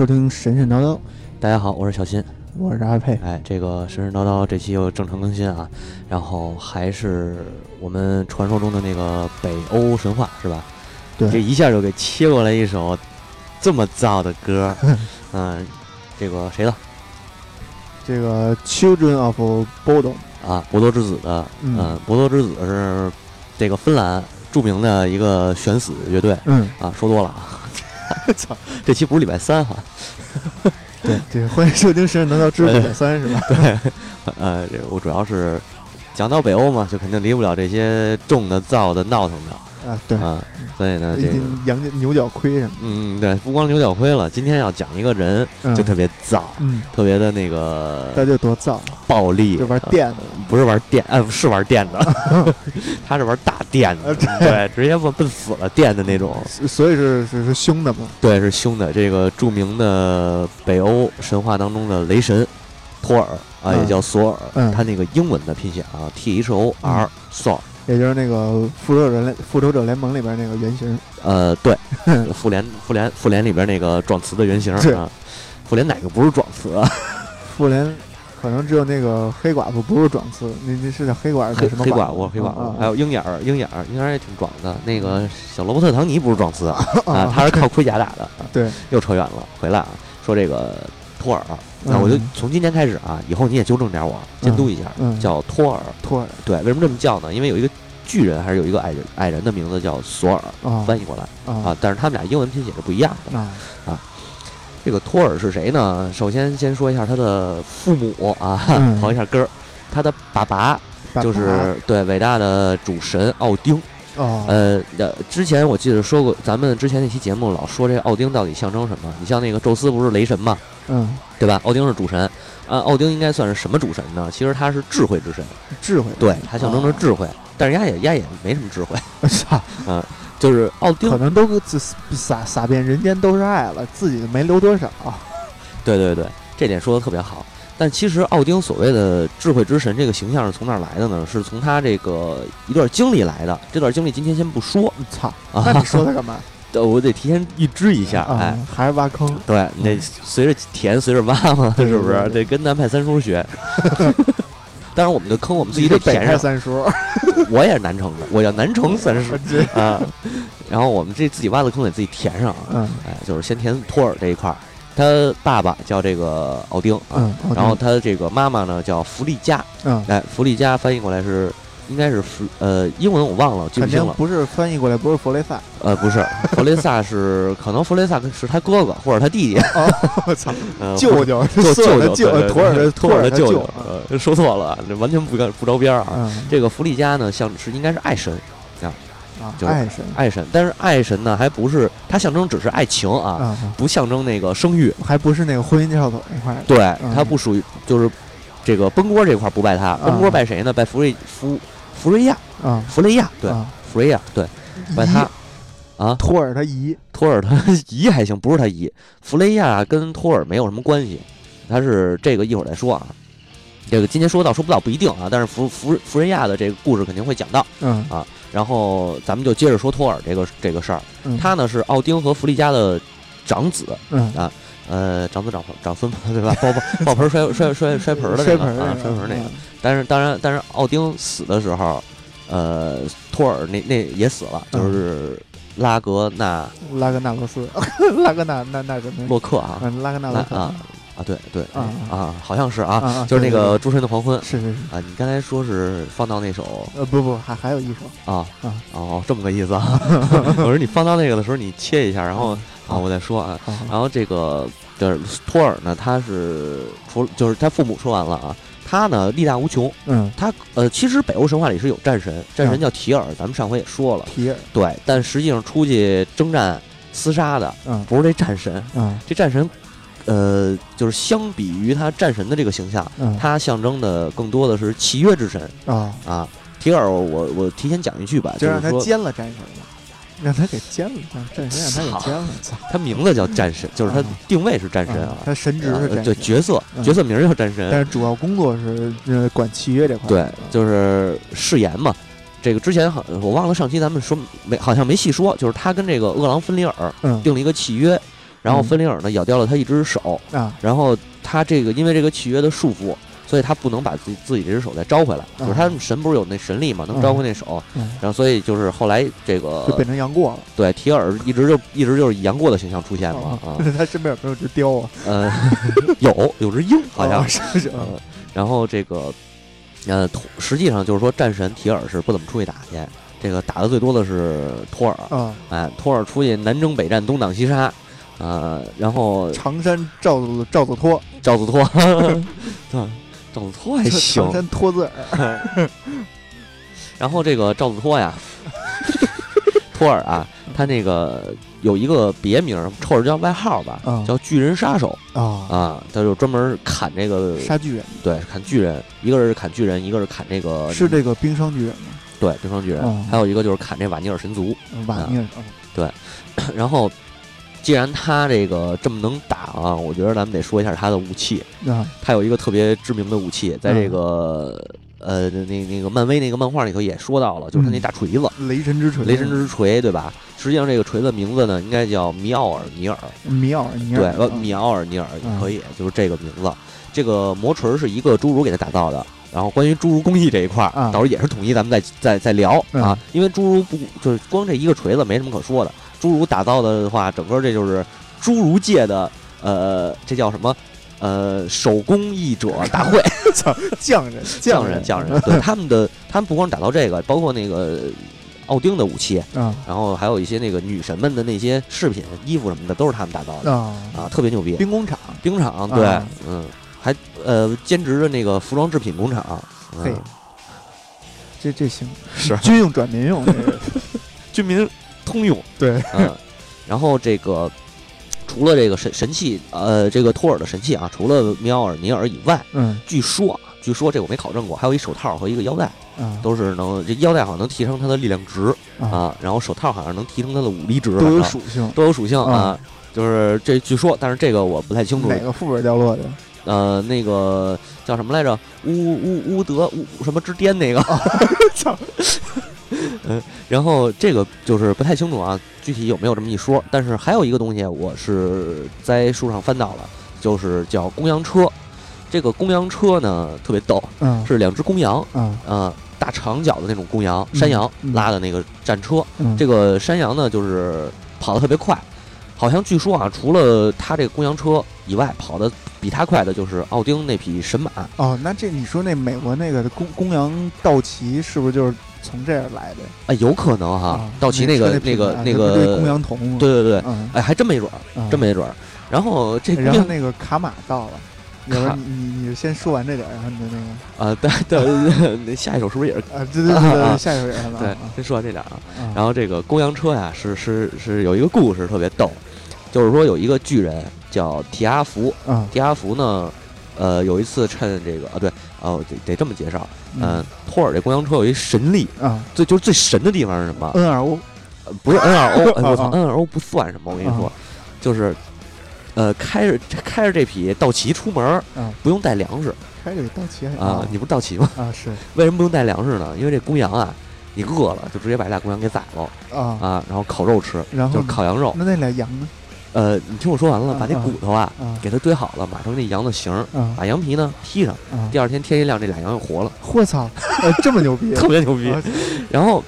收听神神叨叨，大家好，我是小新。我是阿佩。哎，这个神神叨叨这期又正常更新啊，然后还是我们传说中的那个北欧神话是吧？对，这一下就给切过来一首这么燥的歌，嗯，这个谁的？这个 Children of Bodom 啊，博多之子的，嗯，博多之子是这个芬兰著名的一个悬死乐队，嗯。啊，说多了啊，操，这期不是礼拜三哈。对对，欢迎收听《神神叨叨之礼拜三》是吧？对，呃，这我主要是讲到北欧嘛，就肯定离不了这些重的、燥的、闹腾的啊。对啊，所以呢，这个羊牛角盔什么？嗯，对，不光牛角盔了，今天要讲一个人，就特别燥，嗯，特别的那个，他就多燥，暴力，就玩电的，不是玩电，哎，是玩电的，他是玩大电的，对，直接奔奔死了电的那种，所以是是是凶的嘛？对，是凶的。这个著名的北欧神话当中的雷神托尔啊，也叫索尔，他那个英文的拼写啊，T H O R，Thor。也就是那个复仇者联复仇者联盟里边那个原型，呃，对，复联复联复联里边那个撞瓷的原型啊，复联哪个不是撞瓷啊？复联可能只有那个黑寡妇不是壮词，那那是叫黑寡妇什么黑寡妇黑寡妇，还有鹰眼儿鹰眼儿鹰眼儿也挺壮的，那个小罗伯特唐尼不是壮词 啊，他是靠盔甲打的。对，又扯远了，回来啊，说这个托尔，那我就从今天开始啊，以后你也纠正点我，监督一下，叫托尔。托尔，对，为什么这么叫呢？因为有一个。巨人还是有一个矮人，矮人的名字叫索尔，翻译过来。啊，但是他们俩英文拼写是不一样的。啊。这个托尔是谁呢？首先先说一下他的父母啊，刨一下根儿，他的爸爸。就是对伟大的主神奥丁。呃，之前我记得说过，咱们之前那期节目老说这奥丁到底象征什么？你像那个宙斯不是雷神嘛，嗯，对吧？奥丁是主神，啊，奥丁应该算是什么主神呢？其实他是智慧之神，智慧，对，他象征着智慧。但是丫也丫也没什么智慧，操，嗯，就是奥丁可能都撒撒遍人间都是爱了，自己没留多少。对对对，这点说的特别好。但其实奥丁所谓的智慧之神这个形象是从哪来的呢？是从他这个一段经历来的。这段经历今天先不说。操，那你说他干嘛？我得提前预知一下，哎，还是挖坑？对，你得随着填，随着挖嘛，是不是？得跟南派三叔学。当然，我们的坑我们自己得填上。三叔，我也是南城的，我叫南城三叔啊。然后我们这自己挖的坑得自己填上啊。哎，就是先填托尔这一块儿，他爸爸叫这个奥丁啊，然后他这个妈妈呢叫弗利嘉。嗯，哎，弗利嘉翻译过来是。应该是弗呃，英文我忘了，记不清了。不是翻译过来，不是弗雷萨。呃，不是，弗雷萨是可能弗雷萨是他哥哥或者他弟弟。我操，舅舅，舅舅，舅托尔的托尔的舅舅。呃，说错了，这完全不干不着边啊。这个弗利加呢，像是应该是爱神啊，就是爱神，爱神。但是爱神呢，还不是它象征只是爱情啊，不象征那个生育，还不是那个婚姻跳走那块。对，它不属于就是这个崩锅这块不拜他，崩锅拜谁呢？拜弗瑞弗。弗瑞亚啊，弗雷亚对，弗瑞亚对，拜他啊，托尔他姨，托尔他姨还行，不是他姨，弗雷亚跟托尔没有什么关系，他是这个一会儿再说啊，这个今天说到说不到不一定啊，但是弗弗弗瑞亚的这个故事肯定会讲到，嗯。啊，然后咱们就接着说托尔这个这个事儿，他呢是奥丁和弗利加的长子，嗯。啊。呃，长子长长孙 对吧？爆爆爆盆摔摔摔 摔盆的那个啊，摔盆那个。但是当然，但是奥丁死的时候，呃，托尔那那也死了，就是拉格纳拉格纳罗斯，拉格纳那那个洛克啊，拉格纳洛克。啊啊，对对啊啊，好像是啊，就是那个诸神的黄昏，是是是。啊，你刚才说是放到那首，呃不不，还还有一首啊啊。哦，这么个意思啊。我说你放到那个的时候，你切一下，然后。啊，我再说啊，然后这个就是托尔呢，他是除就是他父母说完了啊，他呢力大无穷，嗯，他呃其实北欧神话里是有战神，战神叫提尔，咱们上回也说了，提尔。对，但实际上出去征战厮杀的，嗯，不是这战神，嗯，这战神，呃，就是相比于他战神的这个形象，嗯，他象征的更多的是契约之神啊啊，提尔，我我提前讲一句吧，就让他奸了战神了。让他给奸了，战神让他给奸了。操，他名字叫战神，就是他定位是战神啊。他神职是战神，对角色角色名叫战神，但是主要工作是呃管契约这块。对，就是誓言嘛。这个之前好，我忘了上期咱们说没，好像没细说，就是他跟这个饿狼芬里尔定了一个契约，然后芬里尔呢咬掉了他一只手啊，然后他这个因为这个契约的束缚。所以他不能把自己自己这只手再招回来，就是他神不是有那神力嘛，能招回那手，然后所以就是后来这个就变成杨过了。对，提尔一直就一直就是以杨过的形象出现嘛啊。他身边有没有只雕啊？呃，有有只鹰好像是。然后这个呃，实际上就是说战神提尔是不怎么出去打去，这个打的最多的是托尔嗯。哎，托尔出去南征北战，东挡西杀，呃，然后常山赵子赵子托。赵子托，对。赵子托还行，长山托字儿。然后这个赵子托呀，托尔啊，他那个有一个别名，或者叫外号吧，叫巨人杀手。啊。啊，他就专门砍这个杀巨人，对，砍巨人，一个是砍巨人，一个是砍这个是这个冰霜巨人吗？对，冰霜巨人，还有一个就是砍这瓦尼尔神族，瓦尼尔，对，然后。既然他这个这么能打啊，我觉得咱们得说一下他的武器。啊，他有一个特别知名的武器，在这个呃那那个漫威那个漫画里头也说到了，就是他那大锤子——雷神之锤。雷神之锤，对吧？实际上这个锤子名字呢，应该叫米奥尔尼尔。米奥尔尼尔，对，呃，米奥尔尼尔也可以，就是这个名字。这个魔锤是一个侏儒给他打造的。然后关于侏儒工艺这一块儿，到时候也是统一咱们再再再聊啊，因为侏儒不就是光这一个锤子没什么可说的。侏儒打造的话，整个这就是侏儒界的呃，这叫什么？呃，手工艺者大会，匠人，匠人，匠人。对，他们的他们不光打造这个，包括那个奥丁的武器，嗯，然后还有一些那个女神们的那些饰品、衣服什么的，都是他们打造的啊，特别牛逼。兵工厂，兵工厂，对，嗯，还呃兼职的那个服装制品工厂，嘿，这这行。是。军用转民用，军民。通用。对，嗯，然后这个除了这个神神器，呃，这个托尔的神器啊，除了米奥尔尼尔以外，嗯，据说，据说这我没考证过，还有一手套和一个腰带，啊，都是能这腰带好像能提升他的力量值啊，然后手套好像能提升他的武力值，都有属性，都有属性啊，就是这据说，但是这个我不太清楚哪个副本掉落的，呃，那个叫什么来着？乌乌乌德乌什么之巅那个，操。嗯，然后这个就是不太清楚啊，具体有没有这么一说？但是还有一个东西，我是在书上翻到了，就是叫公羊车。这个公羊车呢特别逗，嗯，是两只公羊，嗯，呃，大长角的那种公羊，山羊拉的那个战车。这个山羊呢就是跑得特别快，好像据说啊，除了它这个公羊车以外，跑的比它快的就是奥丁那匹神马。哦，那这你说那美国那个公公羊道奇是不是就是？从这儿来的，哎，有可能哈，道奇那个那个那个公羊童，对对对，哎，还真没准儿，真没准儿。然后这然后那个卡马到了，你你你先说完这点，然后你的那个啊，对对，那下一首是不是也是啊？对对对，下一首也是 对，先说完这点啊。然后这个公羊车呀，是是是有一个故事特别逗，就是说有一个巨人叫提阿福，提阿福呢，呃，有一次趁这个啊，对。哦，得得这么介绍。嗯，托尔这公羊车有一神力啊，最就是最神的地方是什么？N R O，不是 N R O，我操，N R O 不算什么。我跟你说，就是呃，开着开着这匹道奇出门，不用带粮食。开着道奇啊，你不是道奇吗？啊，是。为什么不用带粮食呢？因为这公羊啊，你饿了就直接把俩公羊给宰了啊啊，然后烤肉吃，然后就是烤羊肉。那那俩羊呢？呃，你听我说完了，把那骨头啊，给它堆好了，码成那羊的形儿，把羊皮呢披上，第二天天一亮，这俩羊又活了。我操，这么牛逼，特别牛逼。然后。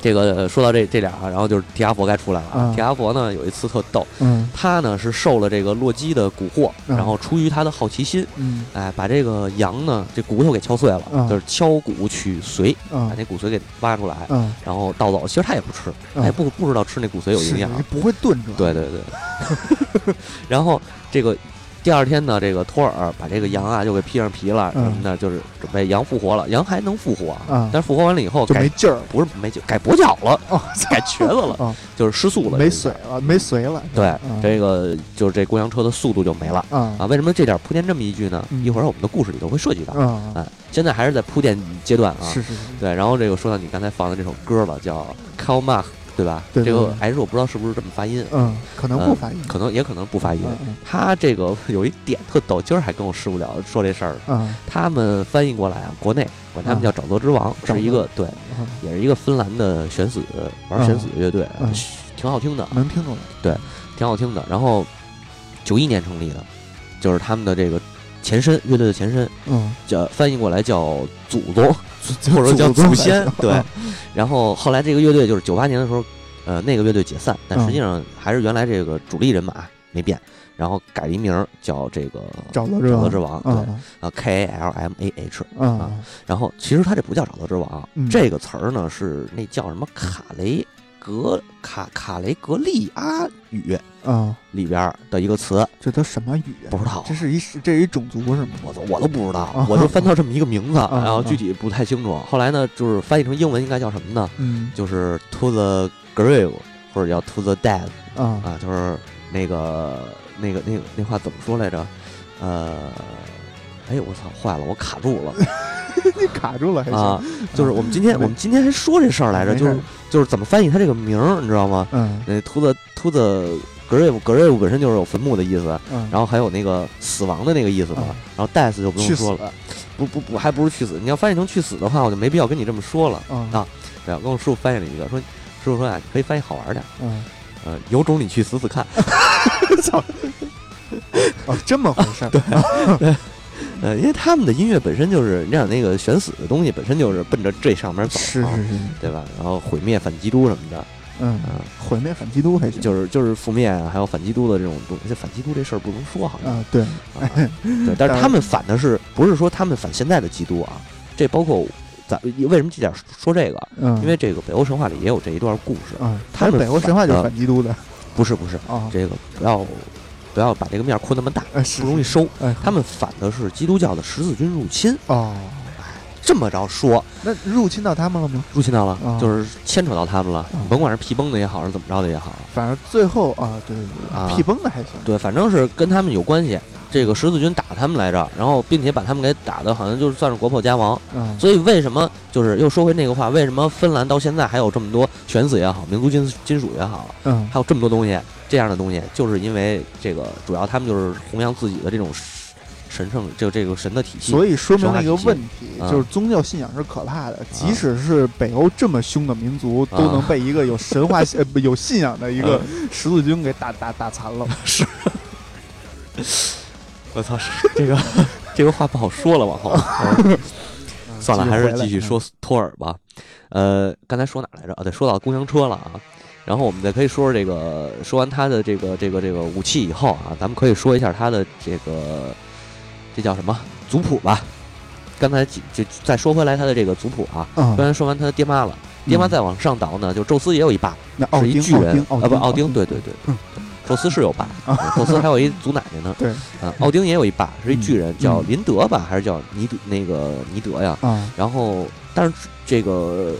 这个说到这这俩，然后就是提阿佛该出来了啊。提阿佛呢有一次特逗，他呢是受了这个洛基的蛊惑，然后出于他的好奇心，哎，把这个羊呢这骨头给敲碎了，就是敲骨取髓，把那骨髓给挖出来，然后盗走。其实他也不吃，哎，不不知道吃那骨髓有营养，不会炖着。对对对。然后这个。第二天呢，这个托尔把这个羊啊又给披上皮了，什么的，就是准备羊复活了。羊还能复活，但是复活完了以后就没劲儿，不是没劲，改跛脚了，改瘸子了，就是失速了，没髓了，没髓了。对，这个就是这公羊车的速度就没了啊！为什么这点铺垫这么一句呢？一会儿我们的故事里头会涉及到啊。现在还是在铺垫阶段啊。是是是。对，然后这个说到你刚才放的这首歌了，叫《Call Mark》。对吧？这个 H 我不知道是不是这么发音，嗯，可能不发音，可能也可能不发音。他这个有一点特逗，今儿还跟我师傅聊说这事儿。嗯，他们翻译过来啊，国内管他们叫“沼泽之王”，是一个对，也是一个芬兰的悬死玩悬死乐队，挺好听的，能听懂。对，挺好听的。然后九一年成立的，就是他们的这个前身，乐队的前身，嗯，叫翻译过来叫祖宗，或 者说叫祖先。对。然后后来这个乐队就是九八年的时候，呃，那个乐队解散，但实际上还是原来这个主力人马没变。然后改了一名叫这个沼泽之王，对啊，K A L M A H 啊。然后其实他这不叫沼泽之王，这个词儿呢是那叫什么卡雷格卡卡雷格利阿语啊里边的一个词。这都什么语？不知道。这是一这是一种族是吗？我都我都不知道，我就翻到这么一个名字，然后具体不太清楚。后来呢，就是翻译成英文应该叫什么呢？嗯，就是 To the grave 或者叫 To the dead 啊啊，就是那个。那个、那个、那话怎么说来着？呃，哎呦，我操，坏了，我卡住了。你 卡住了啊？就是我们今天，我们今天还说这事儿来着，就是就是怎么翻译他这个名儿，你知道吗？嗯。那 to the to the grave grave 本身就是有坟墓的意思，然后还有那个死亡的那个意思嘛。然后 death 就不用说了，不不不，还不如去死。你要翻译成去死的话，我就没必要跟你这么说了啊。对，跟我师傅翻译了一个，说师傅说呀，可以翻译好玩点。嗯。呃，有种你去死死看。操！哦，这么回事儿。对，呃，因为他们的音乐本身就是，你想那个悬死的东西，本身就是奔着这上面走，是是是，对吧？然后毁灭反基督什么的，嗯嗯，毁灭反基督还行，就是就是负面还有反基督的这种东西。反基督这事儿不能说，好像啊，对，对，但是他们反的是不是说他们反现在的基督啊？这包括咱为什么这点说这个？嗯，因为这个北欧神话里也有这一段故事。嗯，他们北欧神话就是反基督的，不是不是啊，这个不要。不要把这个面扩那么大，不容易收。他们反的是基督教的十字军入侵。哦，这么着说，那入侵到他们了吗？入侵到了，就是牵扯到他们了。甭管是皮崩的也好，是怎么着的也好，反正最后啊，对对对，皮崩的还行。对，反正是跟他们有关系。这个十字军打他们来着，然后并且把他们给打的，好像就是算是国破家亡。嗯，所以为什么就是又说回那个话，为什么芬兰到现在还有这么多悬死也好，民族金金属也好，嗯，还有这么多东西？这样的东西，就是因为这个，主要他们就是弘扬自己的这种神圣，就这个神的体系。所以说明了一个问题，就是宗教信仰是可怕的。即使是北欧这么凶的民族，都能被一个有神话、呃有信仰的一个十字军给打打打残了。是，我操，这个 这个话不好说了，往后。算了，还是继续说托尔吧。呃，刚才说哪来着？啊，对，说到公交车了啊。然后我们再可以说说这个，说完他的这个这个这个武器以后啊，咱们可以说一下他的这个这叫什么？族谱吧。刚才就再说回来他的这个族谱啊，刚才说完他的爹妈了，爹妈再往上倒呢，就宙斯也有一爸，是一巨人。啊，不奥丁，对对对，宙斯是有爸，宙斯还有一祖奶奶呢，对，啊，奥丁也有一爸，是一巨人，叫林德吧，还是叫尼德那个尼德呀？然后但是这个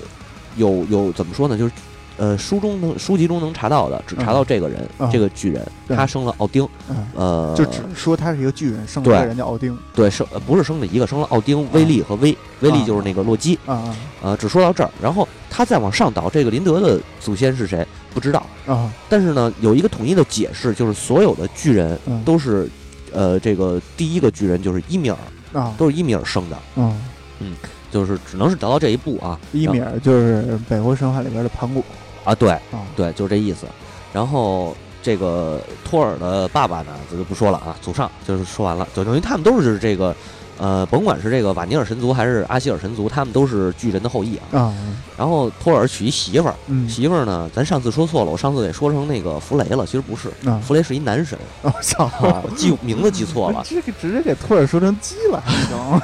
有有怎么说呢？就是。呃，书中能书籍中能查到的，只查到这个人，这个巨人，他生了奥丁，呃，就只说他是一个巨人，生了一个人叫奥丁，对，生不是生了一个，生了奥丁、威利和威，威利就是那个洛基，啊呃，只说到这儿，然后他再往上倒，这个林德的祖先是谁？不知道。啊，但是呢，有一个统一的解释，就是所有的巨人都是，呃，这个第一个巨人就是伊米尔啊，都是伊米尔生的，嗯。嗯，就是只能是达到这一步啊，伊米尔就是北欧神话里边的盘古。啊，对，对，就是这意思。然后这个托尔的爸爸呢，这就不说了啊，祖上就是说完了，就等于他们都是这个，呃，甭管是这个瓦尼尔神族还是阿希尔神族，他们都是巨人的后裔啊。啊。然后托尔娶一媳妇儿，媳妇儿呢，咱上次说错了，我上次得说成那个弗雷了，其实不是，弗雷是一男神。我操，记名字记错了，这个直接给托尔说成鸡了，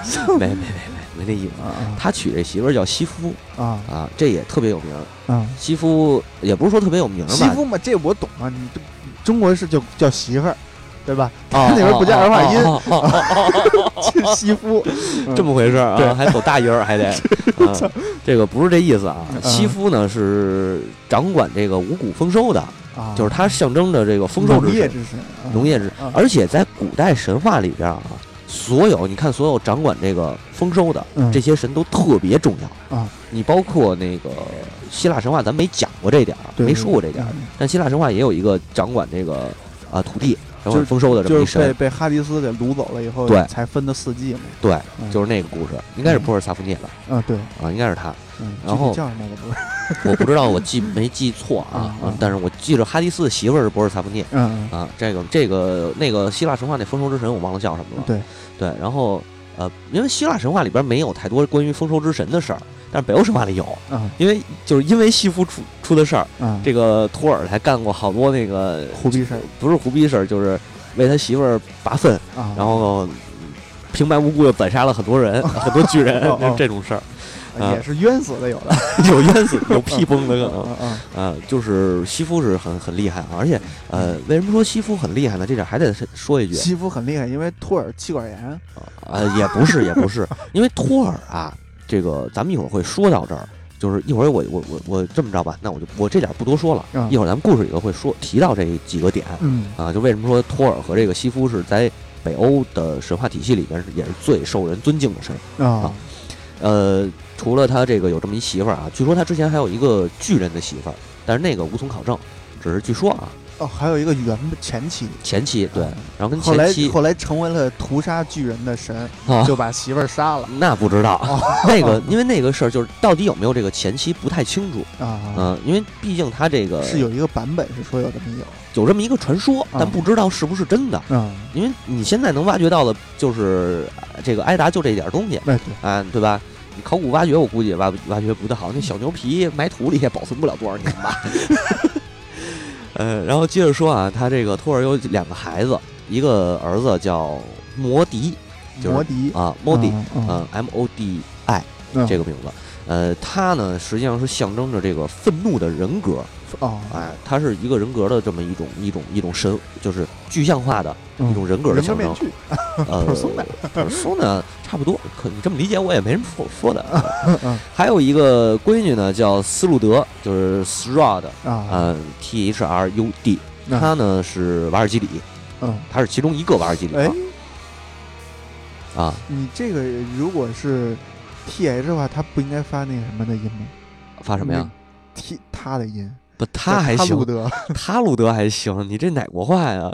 行？没没没没。没那意思，他娶这媳妇儿叫西夫啊啊，这也特别有名啊。西夫也不是说特别有名吧？西夫嘛，这我懂啊。你中国是叫叫媳妇儿，对吧？他那边不加儿化音，西夫这么回事啊？还走大音儿，还得。这个不是这意思啊。西夫呢是掌管这个五谷丰收的，就是它象征着这个丰收之神，农业之，而且在古代神话里边啊。所有你看，所有掌管这个丰收的这些神都特别重要啊！你包括那个希腊神话，咱没讲过这点儿，没说过这点儿。但希腊神话也有一个掌管这个啊土地神话丰收的这么一神，被被哈迪斯给掳走了以后，对，才分的四季嘛。对，就是那个故事，应该是波尔萨福涅吧？啊，对，啊，应该是他。嗯，然后叫什么我不知道，我不知道我记没记错啊，但是我记着哈迪斯的媳妇儿是波尔萨福涅。嗯啊，这个这个那个希腊神话那丰收之神我忘了叫什么了。对对，然后呃，因为希腊神话里边没有太多关于丰收之神的事儿。但是北欧神话里有，因为就是因为西夫出出的事儿，这个托尔才干过好多那个胡逼事儿，不是胡逼事儿，就是为他媳妇儿拔粪，然后平白无故又宰杀了很多人，很多巨人，这种事儿，也是冤死的，有的。有冤死，有 屁崩的可能，啊，就是西夫是很很厉害啊，而且呃，为什么说西夫很厉害呢？这点还得说一句，西夫很厉害，因为托尔气管炎，呃，也不是，也不是，因为托尔啊。这个咱们一会儿会说到这儿，就是一会儿我我我我这么着吧，那我就我这点不多说了，一会儿咱们故事里头会说提到这几个点，嗯。啊，就为什么说托尔和这个西夫是在北欧的神话体系里边是也是最受人尊敬的神啊，呃，除了他这个有这么一媳妇儿啊，据说他之前还有一个巨人的媳妇儿，但是那个无从考证，只是据说啊。哦，还有一个原前妻，前妻对，然后跟后来后来成为了屠杀巨人的神，就把媳妇儿杀了。那不知道，那个因为那个事儿就是到底有没有这个前妻不太清楚啊。嗯，因为毕竟他这个是有一个版本是说有这么有，有这么一个传说，但不知道是不是真的。嗯，因为你现在能挖掘到的，就是这个艾达就这点东西，对啊，对吧？你考古挖掘，我估计也挖挖掘不太好。那小牛皮埋土里也保存不了多少年吧。呃，然后接着说啊，他这个托尔有两个孩子，一个儿子叫摩迪，摩迪啊，摩迪，嗯，M O D I 这个名字，呃，他呢实际上是象征着这个愤怒的人格。哦，哎，他是一个人格的这么一种一种一种神，就是具象化的一种人格的象征。呃，松的，松的差不多。可你这么理解，我也没什么说说的。还有一个闺女呢，叫斯路德，就是 Thrud 啊，T H R U D。他呢是瓦尔基里，嗯，他是其中一个瓦尔基里。啊，你这个如果是 T H 的话，他不应该发那个什么的音吗？发什么呀？T 他的音。不，他还行，路德，他路德还行。你这哪国话呀？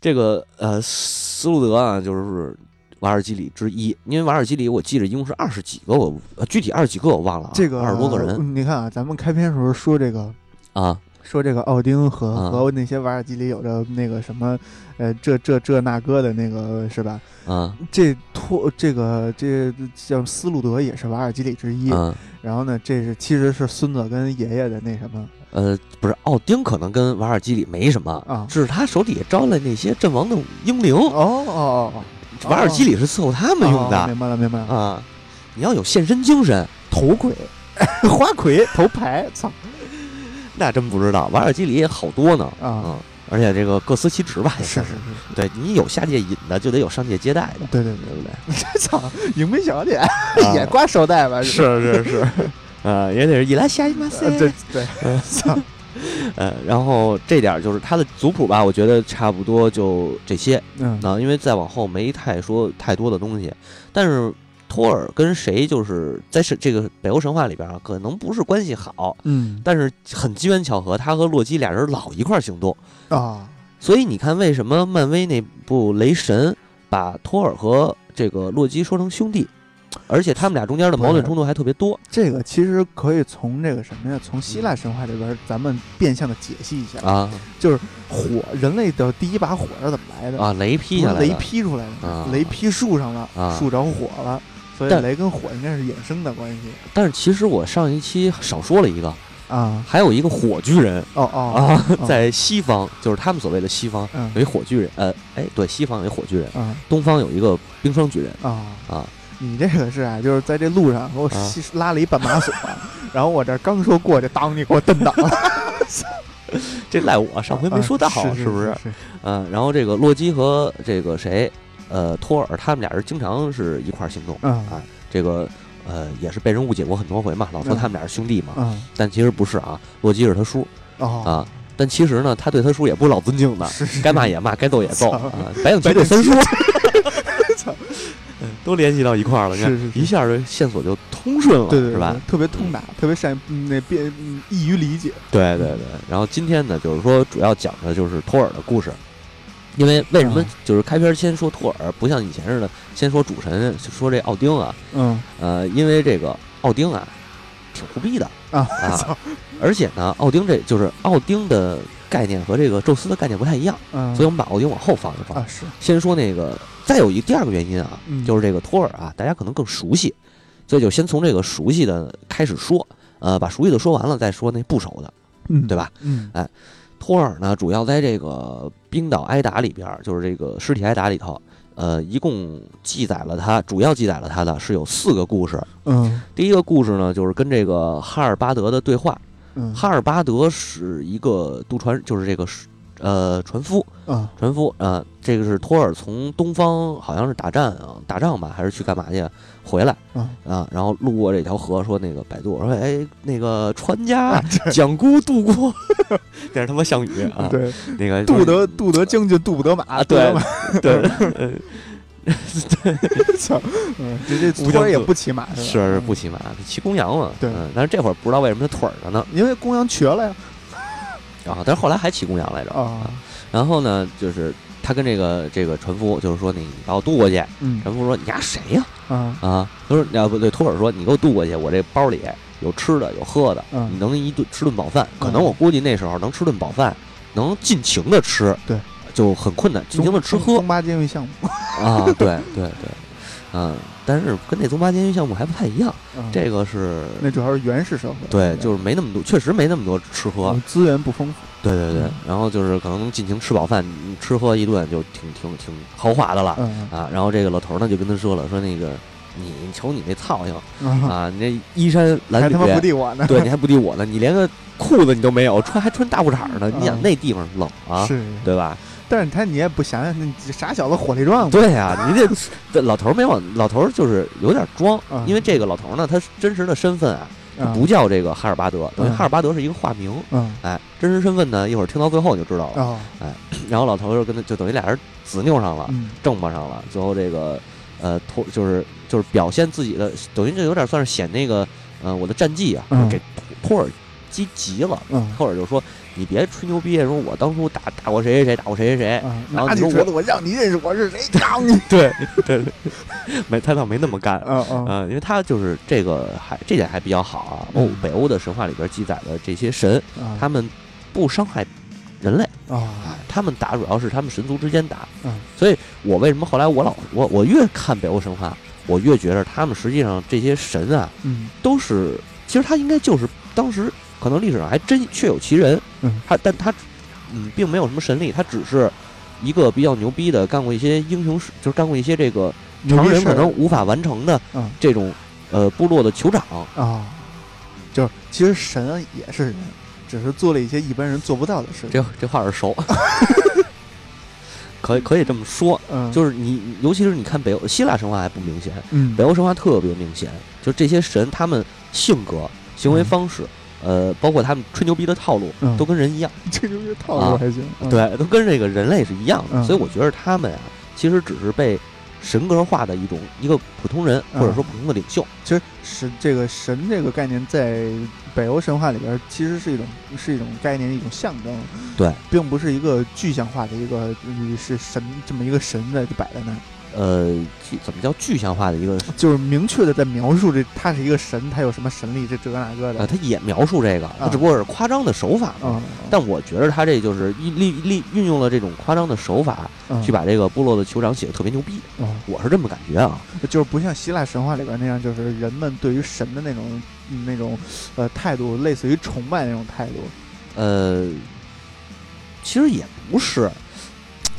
这个呃，斯路德啊，就是瓦尔基里之一。因为瓦尔基里，我记着一共是二十几个，我具体二十几个我忘了。这个二十多个人。你看啊，咱们开篇时候说这个啊，说这个奥丁和和那些瓦尔基里有着那个什么，呃，这这这那个的那个是吧？啊，这托这个这叫斯路德也是瓦尔基里之一。然后呢，这是其实是孙子跟爷爷的那什么。呃，不是，奥丁可能跟瓦尔基里没什么啊，是他手底下招来那些阵亡的英灵。哦哦哦，瓦尔基里是伺候他们用的。明白了，明白了啊！你要有献身精神，头盔、花魁、头牌，操！那真不知道，瓦尔基里也好多呢啊！而且这个各司其职吧，是是是，对你有下界引的，就得有上界接待的。对对对，对不对？操，迎宾小姐 也挂手带吧？是是是。呃，也得是伊拉夏伊马塞，对对，呃，然后这点就是他的族谱吧，我觉得差不多就这些，嗯，啊，因为再往后没太说太多的东西，但是托尔跟谁就是在是这个北欧神话里边啊，可能不是关系好，嗯，但是很机缘巧合，他和洛基俩人老一块行动。啊，所以你看为什么漫威那部雷神把托尔和这个洛基说成兄弟？而且他们俩中间的矛盾冲突还特别多。这个其实可以从这个什么呀？从希腊神话里边，咱们变相的解析一下。啊。就是火，人类的第一把火是怎么来的？啊？雷劈下来，雷劈出来的，雷劈树上了，树着火了，所以雷跟火应该是衍生的关系。但是其实我上一期少说了一个啊，还有一个火巨人。哦哦啊，在西方就是他们所谓的西方有一火巨人，呃，哎，对，西方有一火巨人，东方有一个冰霜巨人。啊啊。你这个是啊，就是在这路上给我拉了一绊马索，然后我这刚说过去，当你给我蹬倒了，这赖我上回没说到，是不是？嗯，然后这个洛基和这个谁，呃，托尔，他们俩人经常是一块儿行动，啊，这个呃也是被人误解过很多回嘛，老说他们俩是兄弟嘛，但其实不是啊，洛基是他叔。啊，但其实呢，他对他叔也不是老尊敬的，该骂也骂，该揍也揍。啊，白影对三叔。都联系到一块儿了，你看，一下这线索就通顺了，是吧？特别通达，特别善那便易于理解。对对对。然后今天呢，就是说主要讲的就是托尔的故事。因为为什么就是开篇先说托尔，不像以前似的先说主神，说这奥丁啊？嗯，呃，因为这个奥丁啊，挺胡逼的啊啊，而且呢，奥丁这就是奥丁的概念和这个宙斯的概念不太一样，嗯，所以我们把奥丁往后放一放啊。是，先说那个，再有一第二个原因啊，就是这个托尔啊，大家可能更熟悉，所以就先从这个熟悉的开始说，呃，把熟悉的说完了再说那不熟的，嗯，对吧？嗯，哎。托尔呢，主要在这个冰岛挨打里边，就是这个尸体挨打里头，呃，一共记载了他，主要记载了他的是有四个故事。嗯，第一个故事呢，就是跟这个哈尔巴德的对话。嗯，哈尔巴德是一个渡船，就是这个呃船夫。嗯，船夫啊，这个是托尔从东方好像是打战啊，打仗吧，还是去干嘛去？回来，啊，然后路过这条河，说那个百度说，哎，那个船家蒋姑渡过，那是他妈项羽啊，对，那个渡得渡得将军渡不得马，对 对，操，这这托儿也不骑马是是不骑马，骑公羊嘛，对，但是这会儿不知道为什么他腿儿了呢，因为公羊瘸了呀，啊，但是后来还骑公羊来着啊，然后呢，就是他跟这个这个船夫就是说，你把我渡过去，船夫说你丫谁呀？啊啊！他说：“要不对，托尔说你给我渡过去，我这包里有吃的，有喝的，你能一顿吃顿饱饭。可能我估计那时候能吃顿饱饭，能尽情的吃，对，就很困难，尽情的吃喝。中巴监狱项目啊，对对对，嗯，但是跟那中巴监狱项目还不太一样，这个是那主要是原始社会，对，就是没那么多，确实没那么多吃喝，资源不丰富。对对对，然后就是可能尽情吃饱饭，吃喝一顿就挺挺挺豪华的了啊。然后这个老头呢就跟他说了，说那个你瞅你那操性啊，你那衣衫褴褛，还他妈不敌我呢，对，你还不敌我呢，你连个裤子你都没有，穿还穿大裤衩呢。你想那地方冷啊，是，对吧？但是他你也不想想，那傻小子火力壮。对呀，你这老头没往，老头就是有点装，因为这个老头呢，他真实的身份啊。不叫这个哈尔巴德，等于哈尔巴德是一个化名。嗯，哎，真实身份呢，一会儿听到最后你就知道了。哦，哎，然后老头就跟他就等于俩人子拗上了，正巴上了。最后这个呃托就是就是表现自己的，等于这有点算是显那个呃我的战绩啊，给托尔激急了。嗯托尔就说。你别吹牛逼，说我当初打打过谁谁谁，打过谁谁谁，然后你说我让你认识我是谁，打你。对对，没他倒没那么干，嗯嗯，因为他就是这个还这点还比较好啊。欧北欧的神话里边记载的这些神，他们不伤害人类啊，他们打主要是他们神族之间打，所以我为什么后来我老我我越看北欧神话，我越觉得他们实际上这些神啊，嗯，都是其实他应该就是当时。可能历史上还真确有其人，嗯，他但他，嗯，并没有什么神力，他只是一个比较牛逼的，干过一些英雄事，就是干过一些这个常人可能无法完成的这种呃部落的酋长啊，就是其实神也是人，只是做了一些一般人做不到的事。这这话耳熟，可以可以这么说，嗯，就是你尤其是你看北欧希腊神话还不明显，嗯，北欧神话特别明显，就这些神他们性格行为方式。呃，包括他们吹牛逼的套路，都跟人一样。吹牛逼的套路还行，对，都跟这个人类是一样的。所以我觉得他们啊，其实只是被神格化的一种一个普通人，或者说普通的领袖。其实神这个神这个概念，在北欧神话里边，其实是一种是一种概念，一种象征。对，并不是一个具象化的一个是神这么一个神在就摆在那。呃，怎么叫具象化的一个？就是明确的在描述这他是一个神，他有什么神力，这这个那个的。呃，他也描述这个，他只不过是夸张的手法嘛。但我觉得他这就是利利利运用了这种夸张的手法，去把这个部落的酋长写的特别牛逼。我是这么感觉啊，就是不像希腊神话里边那样，就是人们对于神的那种那种呃态度，类似于崇拜那种态度。呃，其实也不是。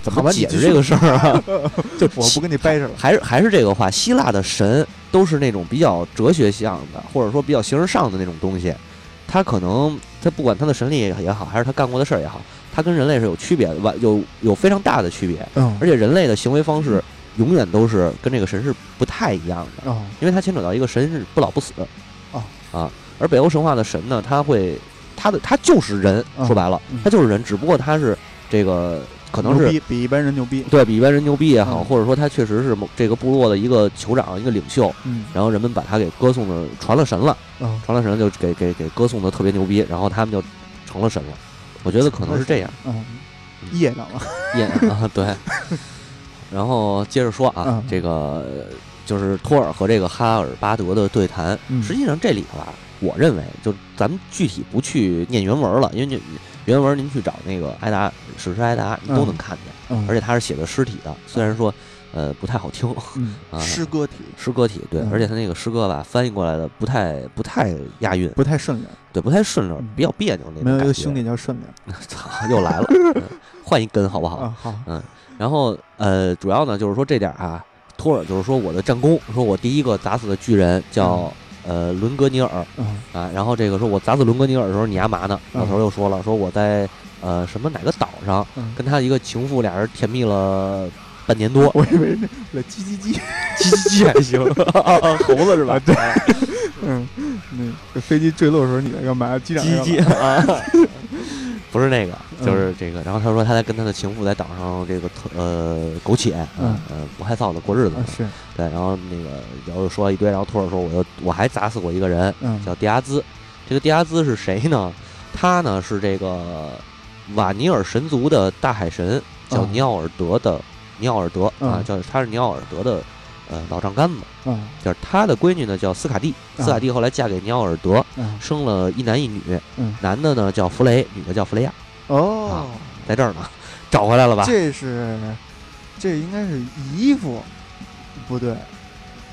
怎么解释这个事儿啊？就我不跟你掰扯了。还是还是这个话，希腊的神都是那种比较哲学向的，或者说比较形而上的那种东西。他可能他不管他的神力也好，还是他干过的事儿也好，他跟人类是有区别的，完有有非常大的区别。嗯。而且人类的行为方式永远都是跟这个神是不太一样的。因为它牵扯到一个神是不老不死。哦。啊，而北欧神话的神呢，他会他的他就是人，说白了，他就是人，只不过他是这个。可能是比一般人牛逼，对比一般人牛逼也好，或者说他确实是某这个部落的一个酋长、一个领袖，嗯，然后人们把他给歌颂的传了神了，嗯，传了神就给给给歌颂的特别牛逼，然后他们就成了神了。我觉得可能是这样，嗯，业障了，业啊，对。然后接着说啊，这个就是托尔和这个哈尔巴德的对谈。实际上这里头啊，我认为就咱们具体不去念原文了，因为你原文您去找那个艾达史诗艾达，你都能看见。而且他是写的尸体的，虽然说。呃，不太好听，啊，诗歌体，诗歌体，对，而且他那个诗歌吧，翻译过来的不太不太押韵，不太顺溜，对，不太顺溜，比较别扭那种。没有一个兄弟叫顺溜，操，又来了，换一根好不好？好，嗯，然后呃，主要呢就是说这点啊，托尔就是说我的战功，说我第一个打死的巨人叫呃伦格尼尔，啊，然后这个说我砸死伦格尼尔的时候你干嘛呢？老头又说了，说我在呃什么哪个岛上跟他一个情妇俩人甜蜜了。半年多，我以为那那叽叽叽 叽叽叽还行，猴子是吧？对，嗯，那飞机坠落的时候你在干嘛？机长叽叽啊，不是那个，就是这个。然后他说他在跟他的情妇在岛上这个呃苟且，嗯嗯，不害臊的过日子。是对，然后那个然后说了一堆，然后托尔说我又我还砸死过一个人，叫迪亚兹。这个迪亚兹是谁呢？他呢是这个瓦尼尔神族的大海神，叫尼奥尔德的。尼奥尔德啊，叫他是尼奥尔德的呃老丈杆子，嗯，就是他的闺女呢叫斯卡蒂，斯卡蒂后来嫁给尼奥尔德，生了一男一女，男的呢叫弗雷，女的叫弗雷亚。哦，在这儿呢，找回来了吧？这是，这应该是姨父，不对，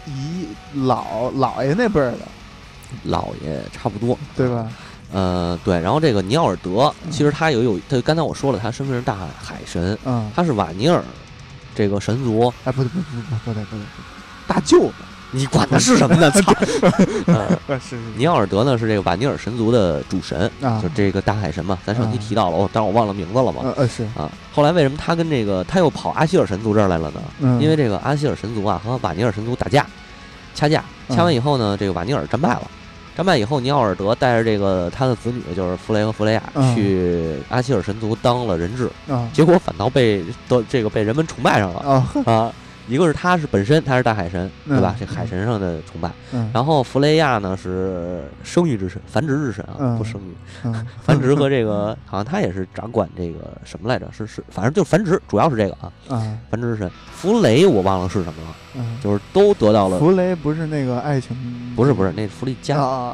姨老老爷那辈儿的，老爷差不多，对吧？呃，对，然后这个尼奥尔德其实他有有他刚才我说了，他身份是大海神，嗯，他是瓦尼尔。这个神族，哎，不对，不不不，不对，不对，大舅子，你管他是什么呢？操！是 是。尼奥尔德呢是这个瓦尼尔神族的主神，就这个大海神嘛。咱上期提到了，哦，但是我忘了名字了嘛。呃是啊。后来为什么他跟这个他又跑阿希尔神族这儿来了呢？因为这个阿希尔神族啊和瓦尼尔神族打架，掐架，掐完以后呢，这个瓦尼尔战败了。战败以后，尼奥尔德带着这个他的子女，就是弗雷和弗雷亚，去阿希尔神族当了人质，结果反倒被都这个被人们崇拜上了。啊。一个是他是本身他是大海神，对吧？这海神上的崇拜。然后弗雷亚呢是生育之神，繁殖之神啊，不生育，繁殖和这个 好像他也是掌管这个什么来着？是是，反正就繁殖，主要是这个啊。繁殖之神弗雷我忘了是什么了，就是都得到了。弗雷不是那个爱情？不是不是，那弗利加！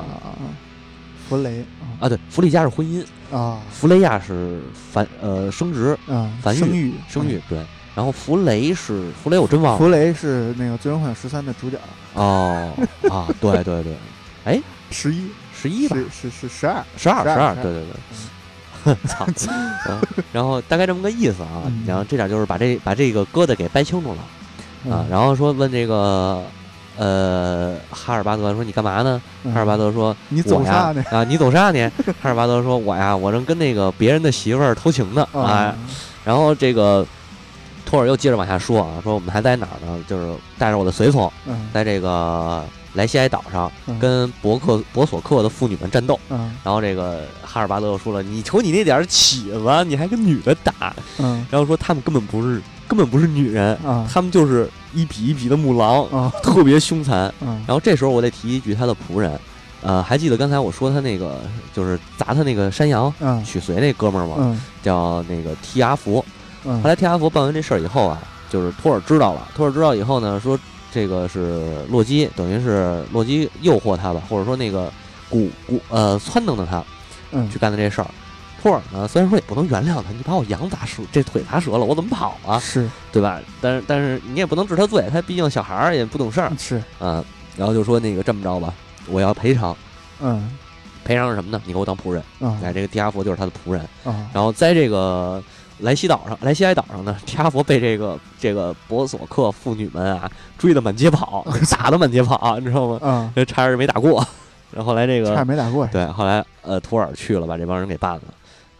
弗雷啊，对，弗利加是婚姻啊，弗雷亚是繁呃生殖啊，繁育生育对。然后弗雷是弗雷，我真忘了。弗雷是那个《最终幻想十三》的主角。哦啊，对对对，哎，十一十一吧？是是十二十二十二，对对对。操！然后大概这么个意思啊。然后这点就是把这把这个疙瘩给掰清楚了啊。然后说问这个呃哈尔巴德说你干嘛呢？哈尔巴德说你走啥呢？啊，你走啥呢？哈尔巴德说我呀，我正跟那个别人的媳妇儿偷情呢啊。然后这个。托尔又接着往下说啊，说我们还在哪儿呢？就是带着我的随从，在这个莱西埃岛上跟博克博索克的妇女们战斗。然后这个哈尔巴德又说了：“你瞅你那点起子，你还跟女的打？”然后说他们根本不是根本不是女人，他们就是一匹一匹的母狼，特别凶残。然后这时候我得提一句他的仆人，呃，还记得刚才我说他那个就是砸他那个山羊取髓那哥们儿吗？叫那个提阿福。后来天阿佛办完这事儿以后啊，就是托尔知道了。托尔知道以后呢，说这个是洛基，等于是洛基诱惑他吧，或者说那个鼓鼓呃撺掇的他，嗯，去干的这事儿。托尔呢，虽然说也不能原谅他，你把我羊砸折，这腿砸折了，我怎么跑啊？是对吧？但是但是你也不能治他罪，他毕竟小孩儿也不懂事儿。是啊，然后就说那个这么着吧，我要赔偿。嗯，赔偿是什么呢？你给我当仆人。嗯哎，这个提阿佛就是他的仆人。嗯然后在这个。莱西岛上，莱西埃岛上呢，提阿佛被这个这个博索克妇女们啊追得满街跑，打得满街跑，你知道吗？嗯，差点没打过。然后后来这个差点没打过。对，后来呃，图尔去了，把这帮人给办了。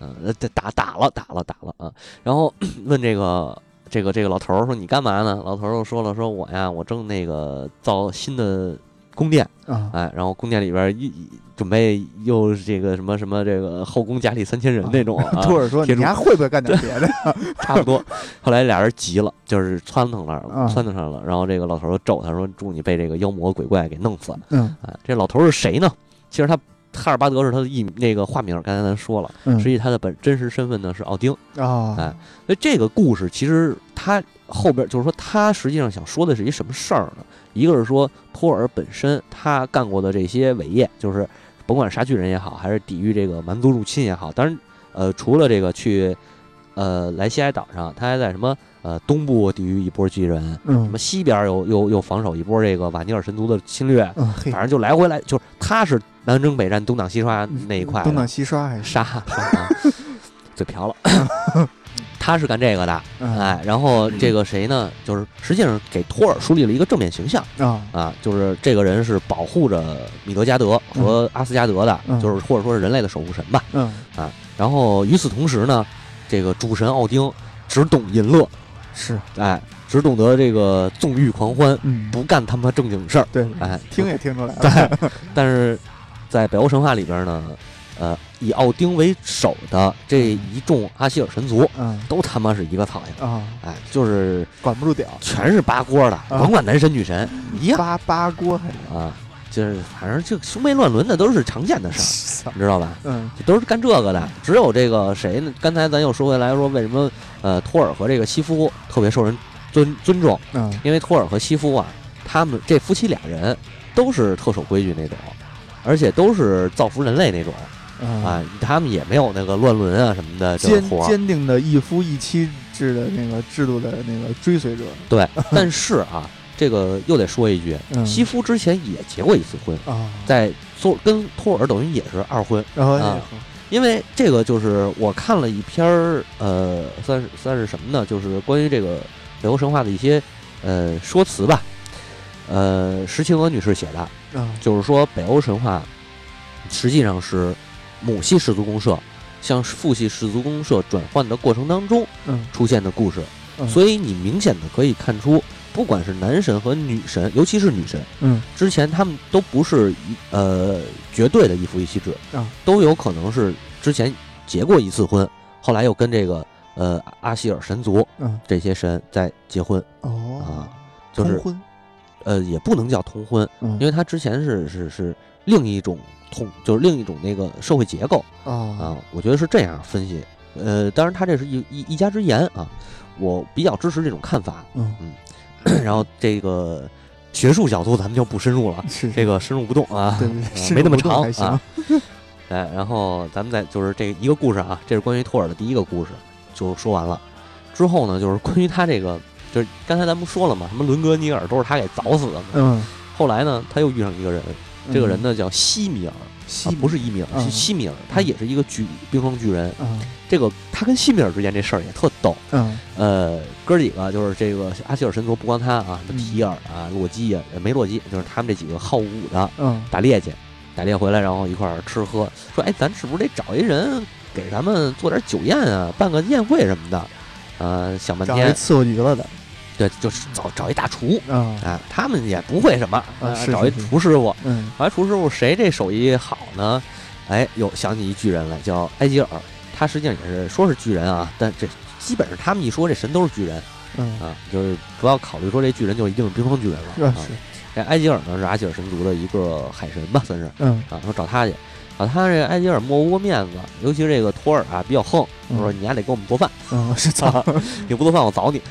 嗯，打打了，打了，打了啊。然后 问这个这个这个老头说：“你干嘛呢？”老头又说了：“说我呀，我正那个造新的。”宫殿啊，哎，然后宫殿里边一准备又这个什么什么这个后宫佳丽三千人那种。托 尔说：“你还会不会干点别的？” 差不多。后来俩人急了，就是窜腾那儿了，窜腾上了。然后这个老头就咒他说：“祝你被这个妖魔鬼怪给弄死。”嗯，哎，这老头是谁呢？其实他哈尔巴德是他的艺那个化名，刚才咱说了，实际他的本真实身份呢是奥丁啊。哎，所以这个故事其实他后边就是说，他实际上想说的是一什么事儿呢？一个是说托尔本身他干过的这些伟业，就是甭管杀巨人也好，还是抵御这个蛮族入侵也好，当然，呃，除了这个去呃莱西埃岛上，他还在什么？呃，东部抵御一波巨人，什么西边又又又防守一波这个瓦尼尔神族的侵略，反正就来回来，就是他是南征北战、东挡西刷那一块，东挡西刷还是。杀，嘴 瓢了，他是干这个的，哎，然后这个谁呢？就是实际上给托尔树立了一个正面形象啊啊，就是这个人是保护着米德加德和阿斯加德的，就是或者说是人类的守护神吧，嗯啊，然后与此同时呢，这个主神奥丁只懂淫乐。是，哎，只懂得这个纵欲狂欢，不干他妈正经事儿。对，哎，听也听出来了。对，但是在北欧神话里边呢，呃，以奥丁为首的这一众阿希尔神族，嗯，都他妈是一个苍蝇啊！哎，就是管不住屌，全是八锅的，甭管男神女神一样。八八锅还是啊？就是反正就兄妹乱伦的都是常见的事儿，你知道吧？嗯，都是干这个的。只有这个谁呢？刚才咱又说回来说，为什么呃托尔和这个西夫特别受人尊尊重？嗯，因为托尔和西夫啊，他们这夫妻俩人都是特守规矩那种，而且都是造福人类那种啊。他们也没有那个乱伦啊什么的。坚坚定的一夫一妻制的那个制度的那个追随者。对，但是啊。这个又得说一句，西夫之前也结过一次婚啊，在托跟托尔等于也是二婚啊，因为这个就是我看了一篇儿，呃，算是算是什么呢？就是关于这个北欧神话的一些呃说辞吧，呃，石青娥女士写的，就是说北欧神话实际上是母系氏族公社向父系氏族公社转换的过程当中出现的故事，所以你明显的可以看出。不管是男神和女神，尤其是女神，嗯，之前他们都不是一呃绝对的一夫一妻制啊，都有可能是之前结过一次婚，后来又跟这个呃阿希尔神族这些神在结婚。哦。啊，就是呃也不能叫通婚，因为他之前是是是另一种通，就是另一种那个社会结构啊啊，我觉得是这样分析，呃，当然他这是一一一家之言啊，我比较支持这种看法，嗯嗯。然后这个学术角度咱们就不深入了，这个深入不动啊，对没那么长啊。哎，然后咱们再就是这一个故事啊，这是关于托尔的第一个故事，就说完了。之后呢，就是关于他这个，就是刚才咱不说了嘛，什么伦格尼尔都是他给凿死的嘛。嗯。后来呢，他又遇上一个人，这个人呢叫西米尔。西不是伊米尔，是西米尔，他也是一个巨冰霜巨人。这个他跟西米尔之间这事儿也特逗。嗯，呃，哥几个就是这个阿希尔神族，不光他啊，什么提尔啊、洛基啊，没洛基，就是他们这几个好武的，嗯，打猎去，打猎回来，然后一块儿吃喝。说，哎，咱是不是得找一人给咱们做点酒宴啊，办个宴会什么的？呃，想半天，伺候局了的。对，就是找找一大厨啊，他们也不会什么，找一厨师傅，找一厨师傅，谁这手艺好呢？哎，又想起一巨人来，叫埃吉尔，他实际上也是说是巨人啊，但这基本上他们一说这神都是巨人，嗯啊，就是不要考虑说这巨人就一定是冰封巨人了。是，这埃吉尔呢是阿吉尔神族的一个海神吧，算是，嗯啊，说找他去，啊他这埃吉尔摸不过面子，尤其是这个托尔啊比较横，说你还得给我们做饭，嗯，是操，你不做饭我凿你。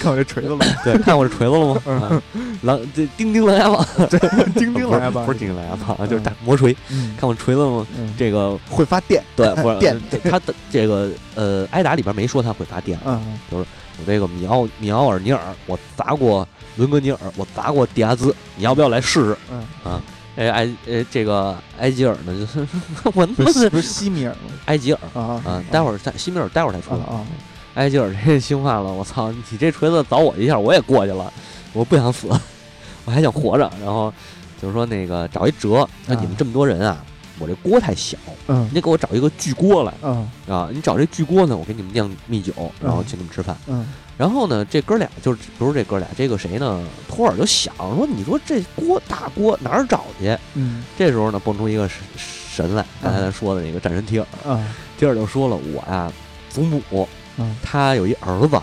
看我这锤子了，对，看我这锤子了吗？狼这钉钉狼牙棒，对，钉钉狼牙棒不是钉钉狼牙棒，就是大魔锤。看我锤子吗？这个会发电，对，不是 电。他的这个呃，挨打里边没说他会发电，嗯，就是我这个米奥米奥尔尼尔，我砸过伦格尼尔，我砸过迪亚兹，你要不要来试试？嗯啊，哎埃呃这个埃吉尔呢，就是 我不是不是西米尔吗？埃吉尔啊啊，待会儿在西米尔待会儿才出来啊。埃吉尔这心话了，我操！你这锤子凿我一下，我也过去了。我不想死，我还想活着。然后就是说那个找一辙，那你们这么多人啊，我这锅太小，嗯，你得给我找一个巨锅来，嗯啊，你找这巨锅呢，我给你们酿蜜酒，然后请你们吃饭，嗯。然后呢，这哥俩就是不是这哥俩，这个谁呢？托尔就想说，你说这锅大锅哪儿找去？嗯，这时候呢，蹦出一个神神来，刚才咱说的那个战神提尔，啊，提尔就说了，我呀，祖母。他有一儿子，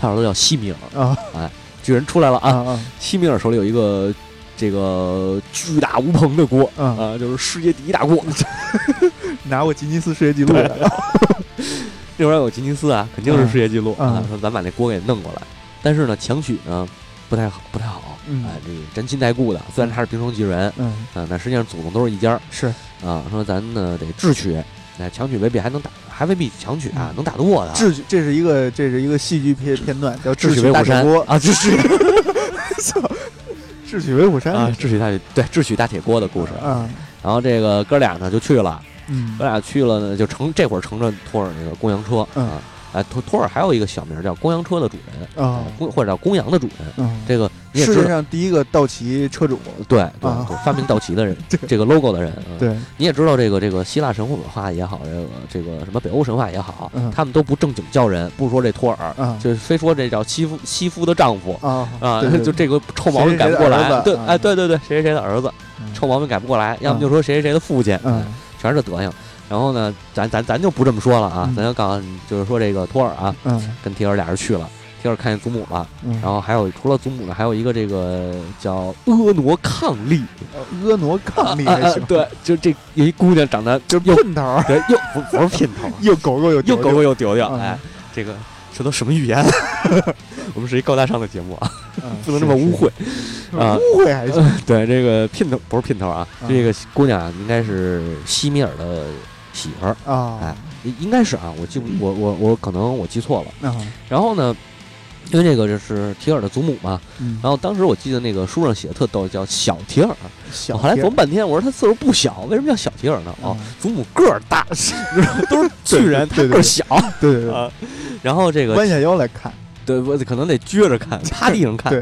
他儿子叫西米尔。啊，哎，巨人出来了啊！西米尔手里有一个这个巨大无朋的锅啊，就是世界第一大锅，拿过吉尼斯世界纪录。的。那会儿有吉尼斯啊，肯定是世界纪录啊。说咱把那锅给弄过来，但是呢，强取呢不太好，不太好。哎，这沾亲带故的，虽然他是冰霜巨人，嗯，啊，但实际上祖宗都是一家。是。啊，说咱呢得智取，哎，强取未必还能打，还未必强取啊能打得过的。智取，这是一个这是一个戏剧片片段，叫智取威虎山啊，智取。智取威虎山啊，智取大铁对智取大铁锅的故事。啊，然后这个哥俩呢就去了。嗯，哥俩去了呢，就乘这会儿乘着托尔那个公羊车啊，哎，托托尔还有一个小名叫公羊车的主人啊，公或者叫公羊的主人，嗯，这个世界上第一个道奇车主，对对，发明道奇的人，这个 logo 的人，对，你也知道这个这个希腊神话文化也好，这个这个什么北欧神话也好，他们都不正经叫人，不说这托尔，就非说这叫西夫西夫的丈夫啊啊，就这个臭毛病改不过来，对，哎，对对对，谁谁谁的儿子，臭毛病改不过来，要么就说谁谁谁的父亲，嗯。全是这德行，然后呢，咱咱咱就不这么说了啊，咱就刚就是说这个托尔啊，跟提尔俩人去了，提尔看见祖母了，然后还有除了祖母呢，还有一个这个叫婀娜伉俪，婀娜伉俪，对，就这有一姑娘长得就是姘头，对，又不不是姘头，又狗狗又又狗狗又丢丢，哎，这个这都什么语言？我们是一高大上的节目啊，不能这么污秽。啊！污秽还行。对，这个姘头不是姘头啊，这个姑娘应该是西米尔的媳妇儿啊，哎，应该是啊，我记不，我我我可能我记错了。然后呢，因为这个就是提尔的祖母嘛，然后当时我记得那个书上写的特逗，叫小提尔。我后来琢磨半天，我说他岁数不小，为什么叫小提尔呢？哦，祖母个儿大，都是巨人，他个儿小。对对对。然后这个弯下腰来看。对，我可能得撅着看，趴地上看。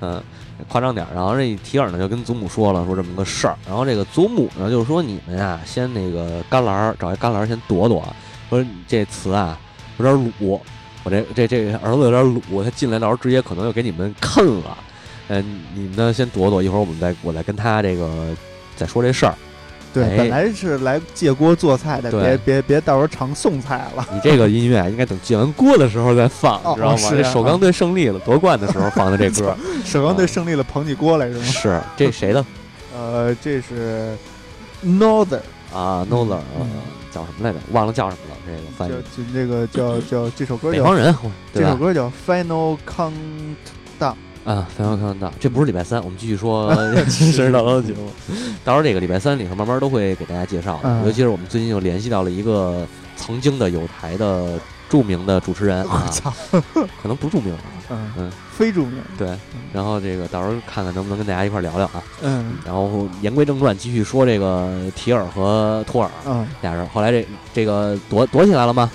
嗯，夸张点儿。然后这提尔呢就跟祖母说了，说这么个事儿。然后这个祖母呢就是说，你们呀，先那个干栏儿，找一干栏儿先躲躲。说这词啊有点鲁，我这这这儿子有点鲁，他进来到时候直接可能就给你们坑了。嗯，你们呢先躲躲，一会儿我们再我再跟他这个再说这事儿。对，本来是来借锅做菜的，别别别到时候尝送菜了。你这个音乐应该等借完锅的时候再放，知道吗？这首钢队胜利了夺冠的时候放的这歌。首钢队胜利了，捧起锅来是吗？是，这谁的？呃，这是 Northern 啊，Northern，叫什么来着？忘了叫什么了。这个翻译就那个叫叫这首歌叫，北方人，这首歌叫 Final Countdown。啊，非常看到，这不是礼拜三，我们继续说神神叨叨的节目。到时候这个礼拜三里头慢慢都会给大家介绍，尤其是我们最近又联系到了一个曾经的有台的著名的主持人啊，可能不著名，嗯嗯，非著名。对，然后这个到时候看看能不能跟大家一块聊聊啊。嗯，然后言归正传，继续说这个提尔和托尔嗯俩人。后来这这个躲躲起来了吗？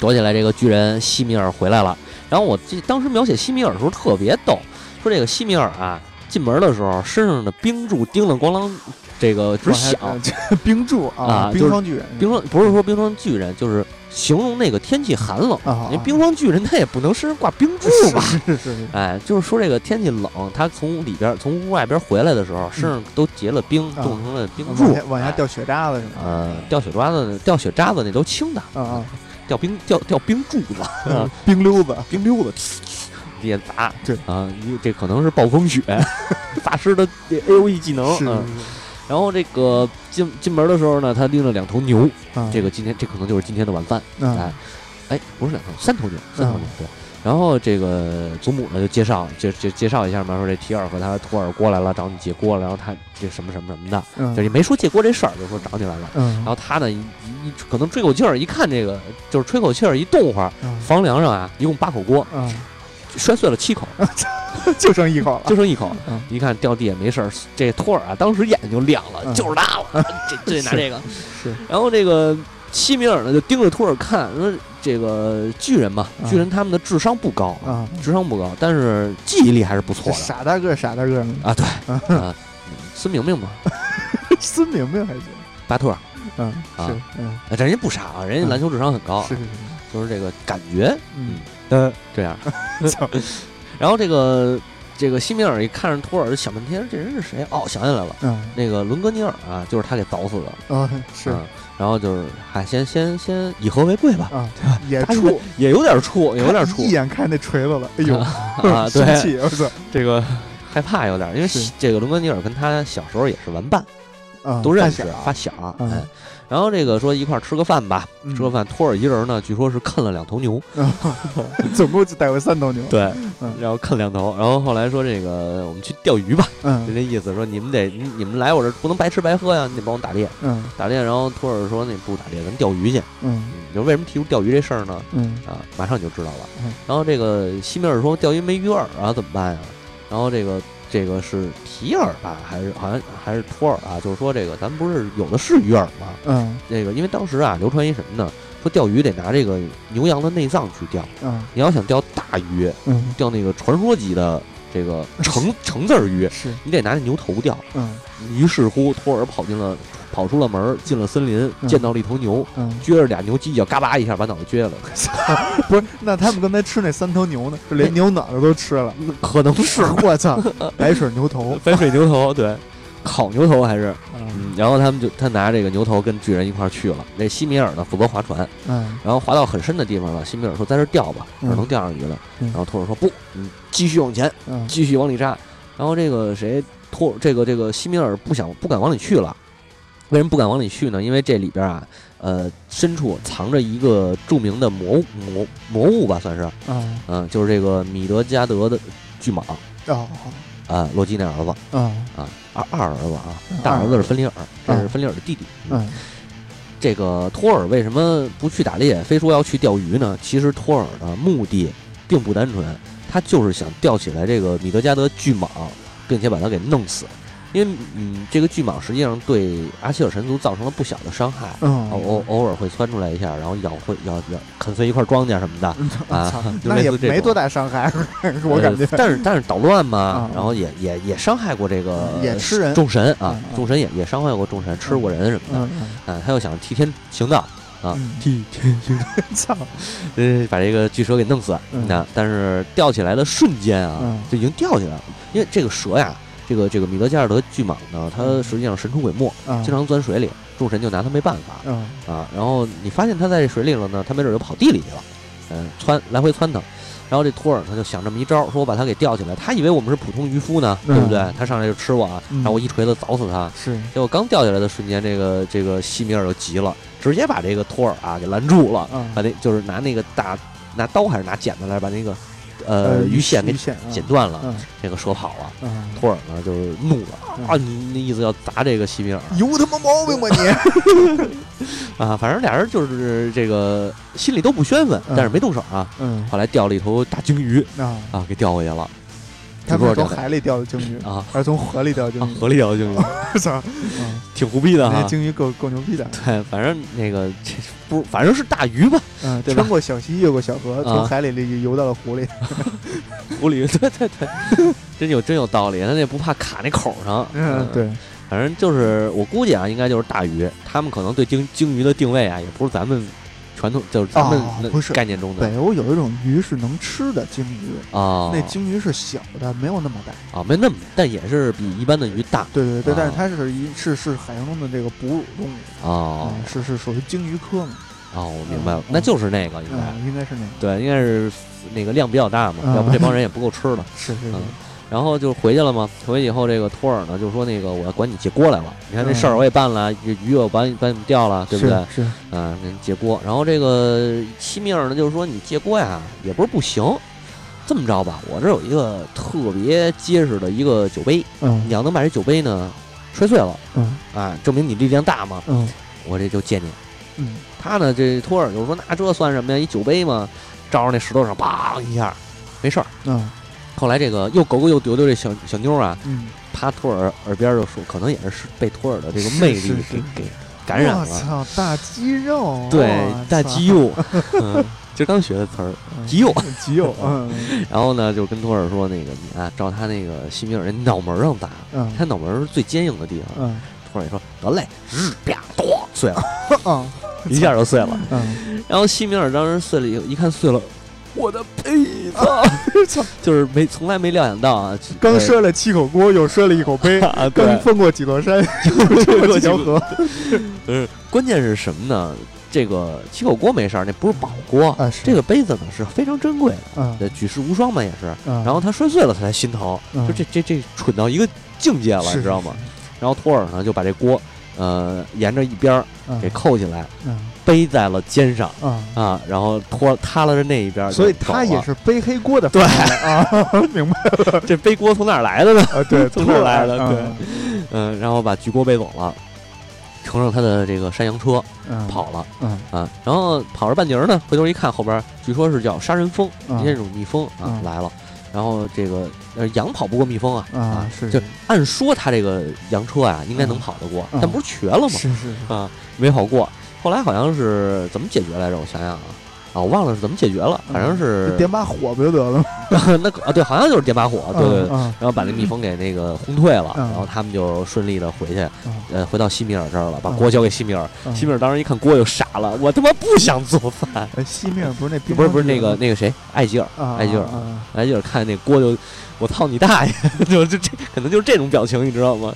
躲起来，这个巨人西米尔回来了。然后我记当时描写西米尔的时候特别逗，说这个西米尔啊，进门的时候身上的冰柱叮了咣啷，这个直响。冰柱啊，冰霜巨人，冰霜不是说冰霜巨人，就是形容那个天气寒冷。因为冰霜巨人他也不能身上挂冰柱吧？是是是。哎，就是说这个天气冷，他从里边从屋外边回来的时候，身上都结了冰，冻成了冰柱，往下掉雪渣子是吗？呃，掉雪渣子，掉雪渣子那都轻的。啊啊。掉冰掉掉冰柱子，冰溜子，冰溜子，别砸！对啊，你这可能是暴风雪，法师的 A O E 技能。嗯，然后这个进进门的时候呢，他拎了两头牛，这个今天这可能就是今天的晚饭。哎，哎，不是两头，三头牛，三头牛。对。然后这个祖母呢就介绍，就就介绍一下嘛，说这提尔和他托尔过来了，找你借锅了。然后他这什么什么什么的，就也没说借锅这事儿，就说找你来了。然后他呢一一可能吹口气儿，一看这个就是吹口气儿，一动会儿，房梁上啊一共八口锅，摔碎了七口，就剩一口了，就剩一口。一看掉地也没事儿，这托尔啊当时眼睛就亮了，就是他了，这这拿这个。是。然后这个西米尔呢就盯着托尔看，说。这个巨人嘛，巨人他们的智商不高啊，智商不高，但是记忆力还是不错的。傻大个，傻大个啊！对，啊，孙明明嘛，孙明明还行。巴特，嗯啊，嗯，人家不傻啊，人家篮球智商很高，是是是，就是这个感觉，嗯呃，这样。然后这个这个西米尔一看着托尔，想半天，这人是谁？哦，想起来了，嗯，那个伦格尼尔啊，就是他给凿死的。啊，是。然后就是，还先先先以和为贵吧，啊，对吧？也怵，也有点怵，有点怵。一眼看那锤子了，哎呦，啊，对，我操，这个害怕有点，因为这个伦格尼尔跟他小时候也是玩伴，都认识发小，哎。然后这个说一块儿吃个饭吧，吃个饭。托尔一人呢，据说是啃了两头牛，总共就带回三头牛。对，然后啃两头。然后后来说这个我们去钓鱼吧，就这意思。说你们得你们来我这不能白吃白喝呀，你得帮我打猎。嗯，打猎。然后托尔说那不打猎，咱钓鱼去。嗯，你说为什么提出钓鱼这事儿呢？嗯啊，马上就知道了。然后这个西米尔说钓鱼没鱼饵啊，怎么办呀？然后这个。这个是皮尔吧，还是好像还是托尔啊？就是说这个，咱们不是有的是鱼饵吗？嗯，那个因为当时啊，流传一什么呢？说钓鱼得拿这个牛羊的内脏去钓。嗯，你要想钓大鱼，嗯，钓那个传说级的这个 橙橙字鱼，是你得拿那牛头钓。嗯，于是乎，托尔跑进了。跑出了门，进了森林，见到了一头牛，撅着俩牛犄角，嘎巴一下把脑袋撅了。不是，那他们刚才吃那三头牛呢？是连牛脑袋都吃了？可能是。我操，白水牛头，白水牛头，对，烤牛头还是？嗯。然后他们就他拿这个牛头跟巨人一块去了。那西米尔呢，负责划船。嗯。然后划到很深的地方了，西米尔说：“在这钓吧，这能钓上鱼了。”然后托尔说：“不，嗯，继续往前，继续往里扎。”然后这个谁托这个这个西米尔不想不敢往里去了。为什么不敢往里去呢？因为这里边啊，呃，深处藏着一个著名的魔魔魔物吧，算是，嗯，就是这个米德加德的巨蟒，哦，啊，洛基那儿子，啊。啊，二二儿子啊，大儿子是芬里尔，这是芬里尔的弟弟，嗯，这个托尔为什么不去打猎，非说要去钓鱼呢？其实托尔的目的并不单纯，他就是想钓起来这个米德加德巨蟒，并且把它给弄死。因为嗯，这个巨蟒实际上对阿希尔神族造成了不小的伤害，偶偶尔会窜出来一下，然后咬会咬咬啃碎一块庄稼什么的 啊，那也没多大伤害，我感觉。但是但是捣乱嘛，然后也也也伤害过这个也吃人。众神啊，众神也也伤害过众神，吃过人什么的啊，他又想替天行道啊，替天行道，操，呃，把这个巨蛇给弄死那但是吊起来的瞬间啊，就已经吊起来了，因为这个蛇呀。这个这个米德加尔德巨蟒呢，它实际上神出鬼没，经常钻水里，众神就拿它没办法。啊，然后你发现它在这水里了呢，它没准就跑地里去了，嗯，窜来回窜腾。然后这托尔他就想这么一招，说我把它给吊起来。他以为我们是普通渔夫呢，对不对？他上来就吃我，然后我一锤子凿死他。是，结果刚掉下来的瞬间，这个这个西米尔就急了，直接把这个托尔啊给拦住了，把那就是拿那个大拿刀还是拿剪子来把那个。呃，鱼线给剪断了，这个蛇跑了。托尔呢就怒了啊！你那意思要砸这个西米尔？有他妈毛病吧你！啊，反正俩人就是这个心里都不宣愤，但是没动手啊。嗯，后来钓了一头大鲸鱼啊啊，给钓回去了。他不是从海里钓的鲸鱼啊，还是从河里钓鲸鱼？河里钓的鲸鱼，我操，挺胡逼的哈！鲸鱼够够牛逼的。对，反正那个这不，反正是大鱼吧？嗯，穿过小溪，越过小河，从海里里游到了湖里。湖里，对对对，真有真有道理。他那不怕卡那口上。嗯，对，反正就是我估计啊，应该就是大鱼。他们可能对鲸鲸鱼的定位啊，也不是咱们。传统就是咱们不是概念中的。北欧有一种鱼是能吃的鲸鱼啊，那鲸鱼是小的，没有那么大。啊，没那么，但也是比一般的鱼大。对对对，但是它是一是是海洋中的这个哺乳动物啊，是是属于鲸鱼科嘛。哦，我明白了，那就是那个应该。应该是那个，对，应该是那个量比较大嘛，要不这帮人也不够吃了。是 是是。然后就回去了嘛。回去以后，这个托尔呢就说：“那个我要管你借锅来了。你看这事儿我也办了，这鱼我把你把你们钓了，对不对？是啊，借锅。然后这个西米尔呢就是说：你借锅呀也不是不行。这么着吧，我这有一个特别结实的一个酒杯。嗯，你要能把这酒杯呢摔碎了，嗯啊，证明你力量大嘛。嗯，我这就借你。嗯，他呢这托尔就说：那这算什么呀？一酒杯嘛，照着那石头上砰一下，没事儿。嗯。”后来这个又狗狗又丢丢这小小妞啊，趴托尔耳边就说，可能也是被托尔的这个魅力给给感染了。我操，大肌肉，对，大肌肉，就刚学的词儿，肌肉，肌肉。然后呢，就跟托尔说，那个你啊，照他那个西米尔那脑门上打，他脑门是最坚硬的地方。托尔也说得嘞，日啪咚碎了，一下就碎了。然后西米尔当时碎了以后，一看碎了。我的杯子，就是没从来没料想到啊，刚摔了七口锅，又摔了一口杯，刚翻过几座山，又过几条河。嗯，关键是什么呢？这个七口锅没事儿，那不是宝锅啊。这个杯子呢是非常珍贵的，对，举世无双嘛也是。然后他摔碎了，他才心疼，就这这这蠢到一个境界了，你知道吗？然后托尔呢就把这锅，呃，沿着一边儿给扣起来，背在了肩上，啊，然后拖塌了着那一边，所以他也是背黑锅的。对。啊，明白了。这背锅从哪儿来的呢？啊，对，从哪儿来的？对，嗯，然后把巨锅背走了。乘上他的这个山羊车跑了，嗯。啊，然后跑着半截儿呢，回头一看，后边据说是叫杀人蜂，这种蜜蜂啊来了，然后这个呃羊跑不过蜜蜂啊啊是，就按说他这个羊车啊应该能跑得过，但不是瘸了吗？是是。啊，没跑过，后来好像是怎么解决来着？我想想啊。啊，我忘了是怎么解决了，反正是点把火不就得了吗？那啊，对，好像就是点把火，对对对，然后把那蜜蜂给那个轰退了，然后他们就顺利的回去，呃，回到西米尔这儿了，把锅交给西米尔。西米尔当时一看锅就傻了，我他妈不想做饭。西米尔不是那不是不是那个那个谁，艾吉尔，艾吉尔，艾吉尔看那锅就，我操你大爷，就就这可能就是这种表情，你知道吗？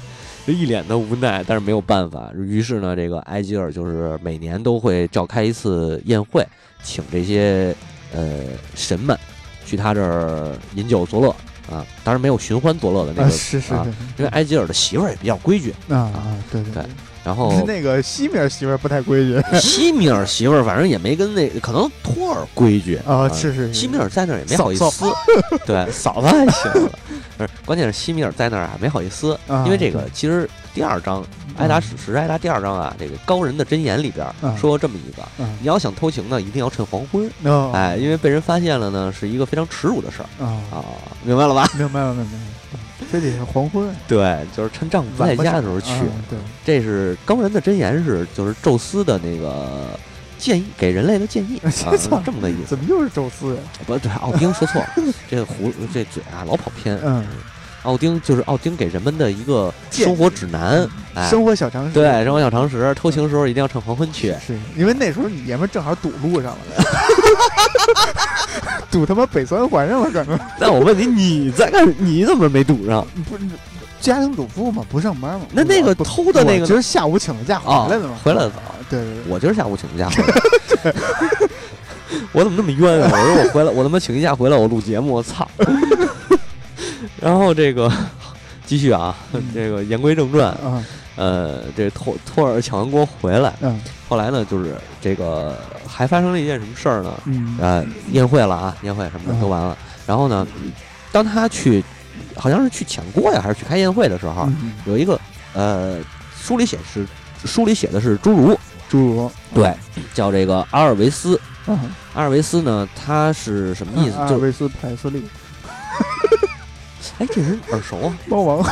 就一脸的无奈，但是没有办法。于是呢，这个埃吉尔就是每年都会召开一次宴会。请这些呃神们去他这儿饮酒作乐啊，当然没有寻欢作乐的那个，是是，因为埃吉尔的媳妇儿也比较规矩啊啊，对对。然后 那个西米尔媳妇儿不太规矩，西米尔媳妇儿反正也没跟那可能托尔规矩啊，是是。西米尔在那儿也没好意思，对，嫂子还行了，不是，关键是西米尔在那儿啊没好意思，因为这个其实第二章《艾达史诗》艾达第二章啊，这个高人的箴言里边说过这么一个，你要想偷情呢，一定要趁黄昏，哎，因为被人发现了呢，是一个非常耻辱的事儿啊，明白了吧？明白了，明白了。非得是黄昏，对，就是趁丈夫不在家的时候去。对，这是高人的箴言是，就是宙斯的那个建议，给人类的建议啊，这么个意思。怎么又是宙斯呀？不对，奥丁说错了，这个胡这嘴啊老跑偏。嗯，奥丁就是奥丁给人们的一个生活指南，生活小常识。对，生活小常识，偷情时候一定要趁黄昏去，是因为那时候你爷们正好堵路上了。堵他妈北三环上了，可能。那我问你，你在干？你怎么没堵上？不是家庭主妇嘛，不上班嘛。那那个偷的那个，今儿下午请的假回来的嘛，回来的早。对对对，我今儿下午请的假回来。我怎么那么冤啊？我说我回来，我他妈请一假回来，我录节目，我操！然后这个继续啊，这个言归正传。呃，这托托尔抢完锅回来，后来呢，就是这个还发生了一件什么事儿呢？呃，宴会了啊，宴会什么的都完了。然后呢，当他去，好像是去抢锅呀，还是去开宴会的时候，有一个呃，书里写是书里写的是侏儒，侏儒对，叫这个阿尔维斯。阿尔维斯呢，他是什么意思？阿尔维斯派斯利。哎，这人耳熟啊，猫王。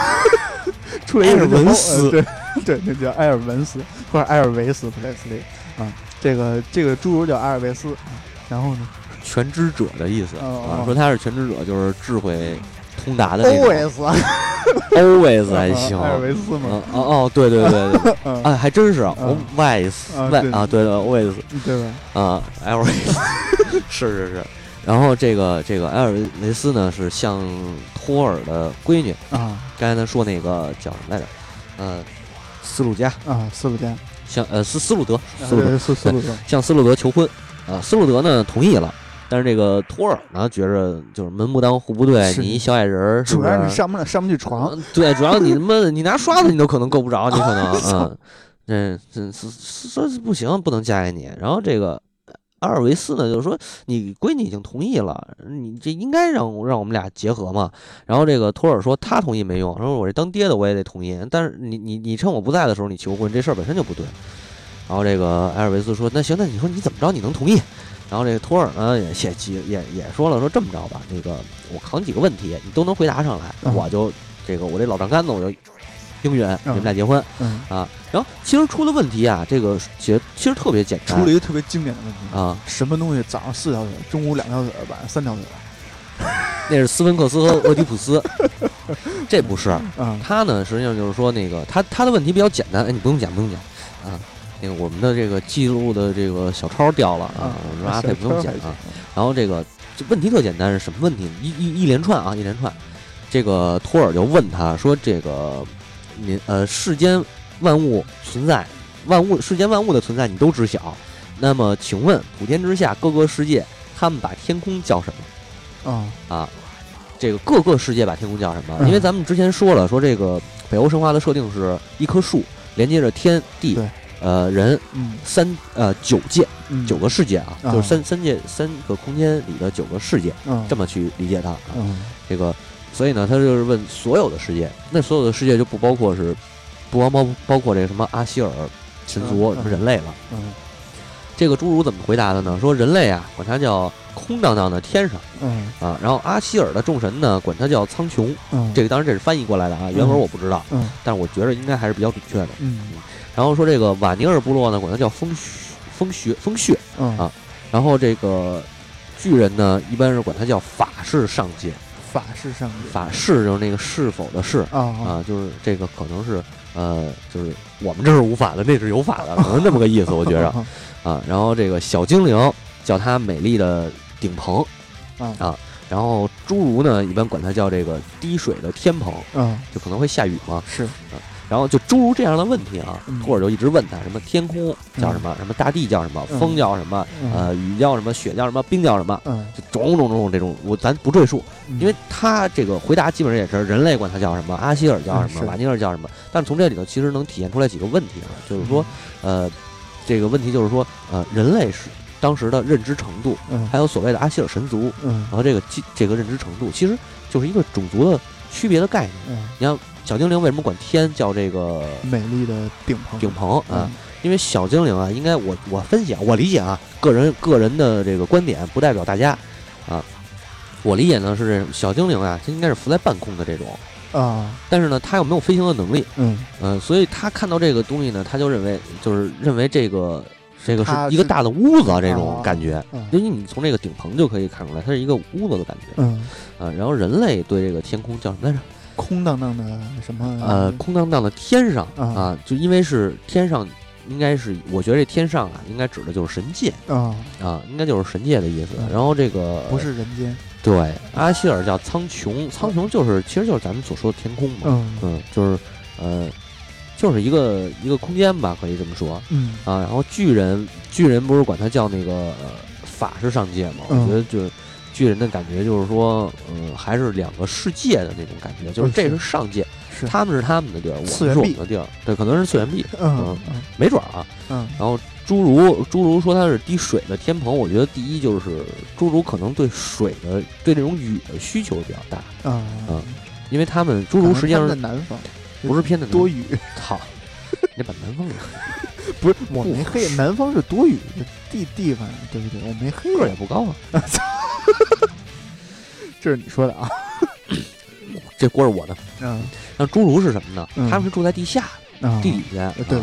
出埃尔文斯，对对，那叫埃尔文斯或者埃尔维斯普莱斯利啊。这个这个侏儒叫阿尔维斯，然后呢，全知者的意思啊，说他是全知者，就是智慧通达的那种。always，always 还行。埃尔维斯吗？哦哦，对对对对，哎，还真是 always，啊，对对 always，对吧？啊，埃尔维斯，是是是。然后这个这个埃尔维斯呢，是向托尔的闺女啊。刚才咱说那个叫什么来着？呃，斯鲁加啊，斯鲁加向呃斯斯鲁德，斯鲁斯斯鲁德向斯鲁德求婚啊。斯鲁德呢同意了，但是这个托尔呢觉着就是门不当户不对，你一小矮人儿，主要你上不了上不去床，对，主要你他妈你拿刷子你都可能够不着，你可能 嗯，这这说不行，不能嫁给你。然后这个。阿尔维斯呢，就是说你闺女已经同意了，你这应该让让我们俩结合嘛。然后这个托尔说他同意没用，说我这当爹的我也得同意。但是你你你趁我不在的时候你求婚，这事儿本身就不对。然后这个埃尔维斯说那行，那你说你怎么着你能同意？然后这个托尔呢也也也也说了，说这么着吧，那个我考你几个问题，你都能回答上来，我就这个我这老丈杆子我就。应允你们俩结婚，嗯啊，然后其实出了问题啊，这个其实其实特别简单，出了一个特别经典的问题啊，什么东西早上四条腿，中午两条腿，晚上三条腿？那是斯芬克斯和俄狄浦斯，这不是，他呢实际上就是说那个他他的问题比较简单，哎，你不用讲不用讲啊，那个我们的这个记录的这个小抄掉了啊，我说阿佩不用讲啊，然后这个。问题特简单，是什么问题？一一一连串啊，一连串。这个托尔就问他说：“这个，您呃，世间万物存在，万物世间万物的存在你都知晓。那么，请问普天之下各个世界，他们把天空叫什么？啊啊，这个各个世界把天空叫什么？因为咱们之前说了，说这个北欧神话的设定是一棵树连接着天地。”呃，人，三呃九界，九个世界啊，就是三三界三个空间里的九个世界，这么去理解它。这个，所以呢，他就是问所有的世界，那所有的世界就不包括是，不包包包括这个什么阿希尔神族什么人类了。嗯这个侏儒怎么回答的呢？说人类啊，管它叫空荡荡的天上，嗯啊，然后阿希尔的众神呢，管它叫苍穹。嗯，这个当然这是翻译过来的啊，原文我不知道。嗯，但是我觉得应该还是比较准确的。嗯。然后说这个瓦尼尔部落呢，管它叫风穴，风穴，风穴啊。然后这个巨人呢，一般是管它叫法式上界。法式上界，法式就是那个是否的是啊啊，就是这个可能是呃，就是我们这是无法的，那是有法的，可能这么个意思，我觉着 啊。然后这个小精灵叫它美丽的顶棚啊。然后侏儒呢，一般管它叫这个滴水的天棚嗯，就可能会下雨嘛。是啊。然后就诸如这样的问题啊，托尔就一直问他什么天空叫什么，什么大地叫什么，风叫什么，呃，雨叫什么，雪叫什么，冰叫什么，就种种种种这种，我咱不赘述，因为他这个回答基本上也是人类管他叫什么，阿希尔叫什么，瓦尼尔叫什么，但从这里头其实能体现出来几个问题啊，就是说，呃，这个问题就是说，呃，人类是当时的认知程度，还有所谓的阿希尔神族，然后这个这个认知程度，其实就是一个种族的区别的概念，你像。小精灵为什么管天叫这个美丽的顶棚？顶棚啊，因为小精灵啊，应该我我分析啊，我理解啊，个人个人的这个观点不代表大家啊。我理解呢是小精灵啊，它应该是浮在半空的这种。啊，但是呢，它又没有飞行的能力，嗯。嗯，所以他看到这个东西呢，他就认为就是认为这个这个是一个大的屋子这种感觉，因为你从这个顶棚就可以看出来，它是一个屋子的感觉，嗯。啊，然后人类对这个天空叫什么来着？空荡荡的什么？呃，空荡荡的天上啊，就因为是天上，应该是我觉得这天上啊，应该指的就是神界。啊。啊，应该就是神界的意思。然后这个不是人间，对，阿希尔叫苍穹，苍穹就是其实就是咱们所说的天空嘛，嗯，就是呃，就是一个一个空间吧，可以这么说，嗯。啊，然后巨人巨人不是管他叫那个法式上界嘛，我觉得就。巨人的感觉就是说，嗯，还是两个世界的那种感觉，就是这是。上界，他们是他们的地儿，我们是我们的地儿，对，可能是次元壁，嗯，没准儿啊，嗯，然后侏儒，侏儒说他是滴水的天蓬，我觉得第一就是侏儒可能对水的对这种雨的需求比较大，嗯嗯，因为他们侏儒实际上在南方，不是偏的多雨，好，你把南方给，不是我没黑，南方是多雨的地地方，对不对？我没黑，个儿也不高啊。这是你说的啊，这锅是我的。嗯，那侏儒是什么呢？他们是住在地下，地底下。对对。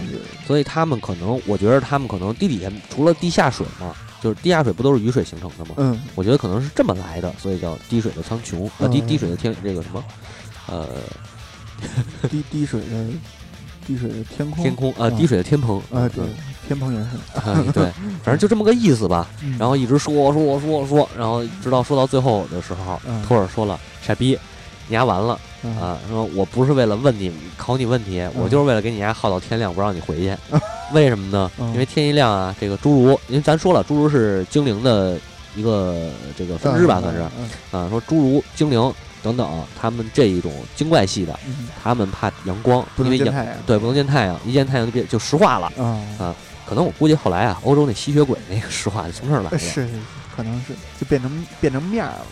所以他们可能，我觉得他们可能地底下除了地下水嘛，就是地下水不都是雨水形成的吗？嗯，我觉得可能是这么来的，所以叫滴水的苍穹，呃，滴滴水的天，这个什么，呃，滴滴水的滴水的天空，天空啊，滴水的天棚啊，对。天蓬元神，对，反正就这么个意思吧。然后一直说说说说，然后直到说到最后的时候，托尔说了：“傻逼，你丫完了啊！说我不是为了问你考你问题，我就是为了给你丫耗到天亮，不让你回去。为什么呢？因为天一亮啊，这个侏儒，因为咱说了，侏儒是精灵的一个这个分支吧，算是啊。说侏儒、精灵等等，他们这一种精怪系的，他们怕阳光，因为阳对不能见太阳，一见太阳就变就石化了。啊。可能我估计后来啊，欧洲那吸血鬼那个石化就从这儿来的，是是，可能是就变成变成面儿了，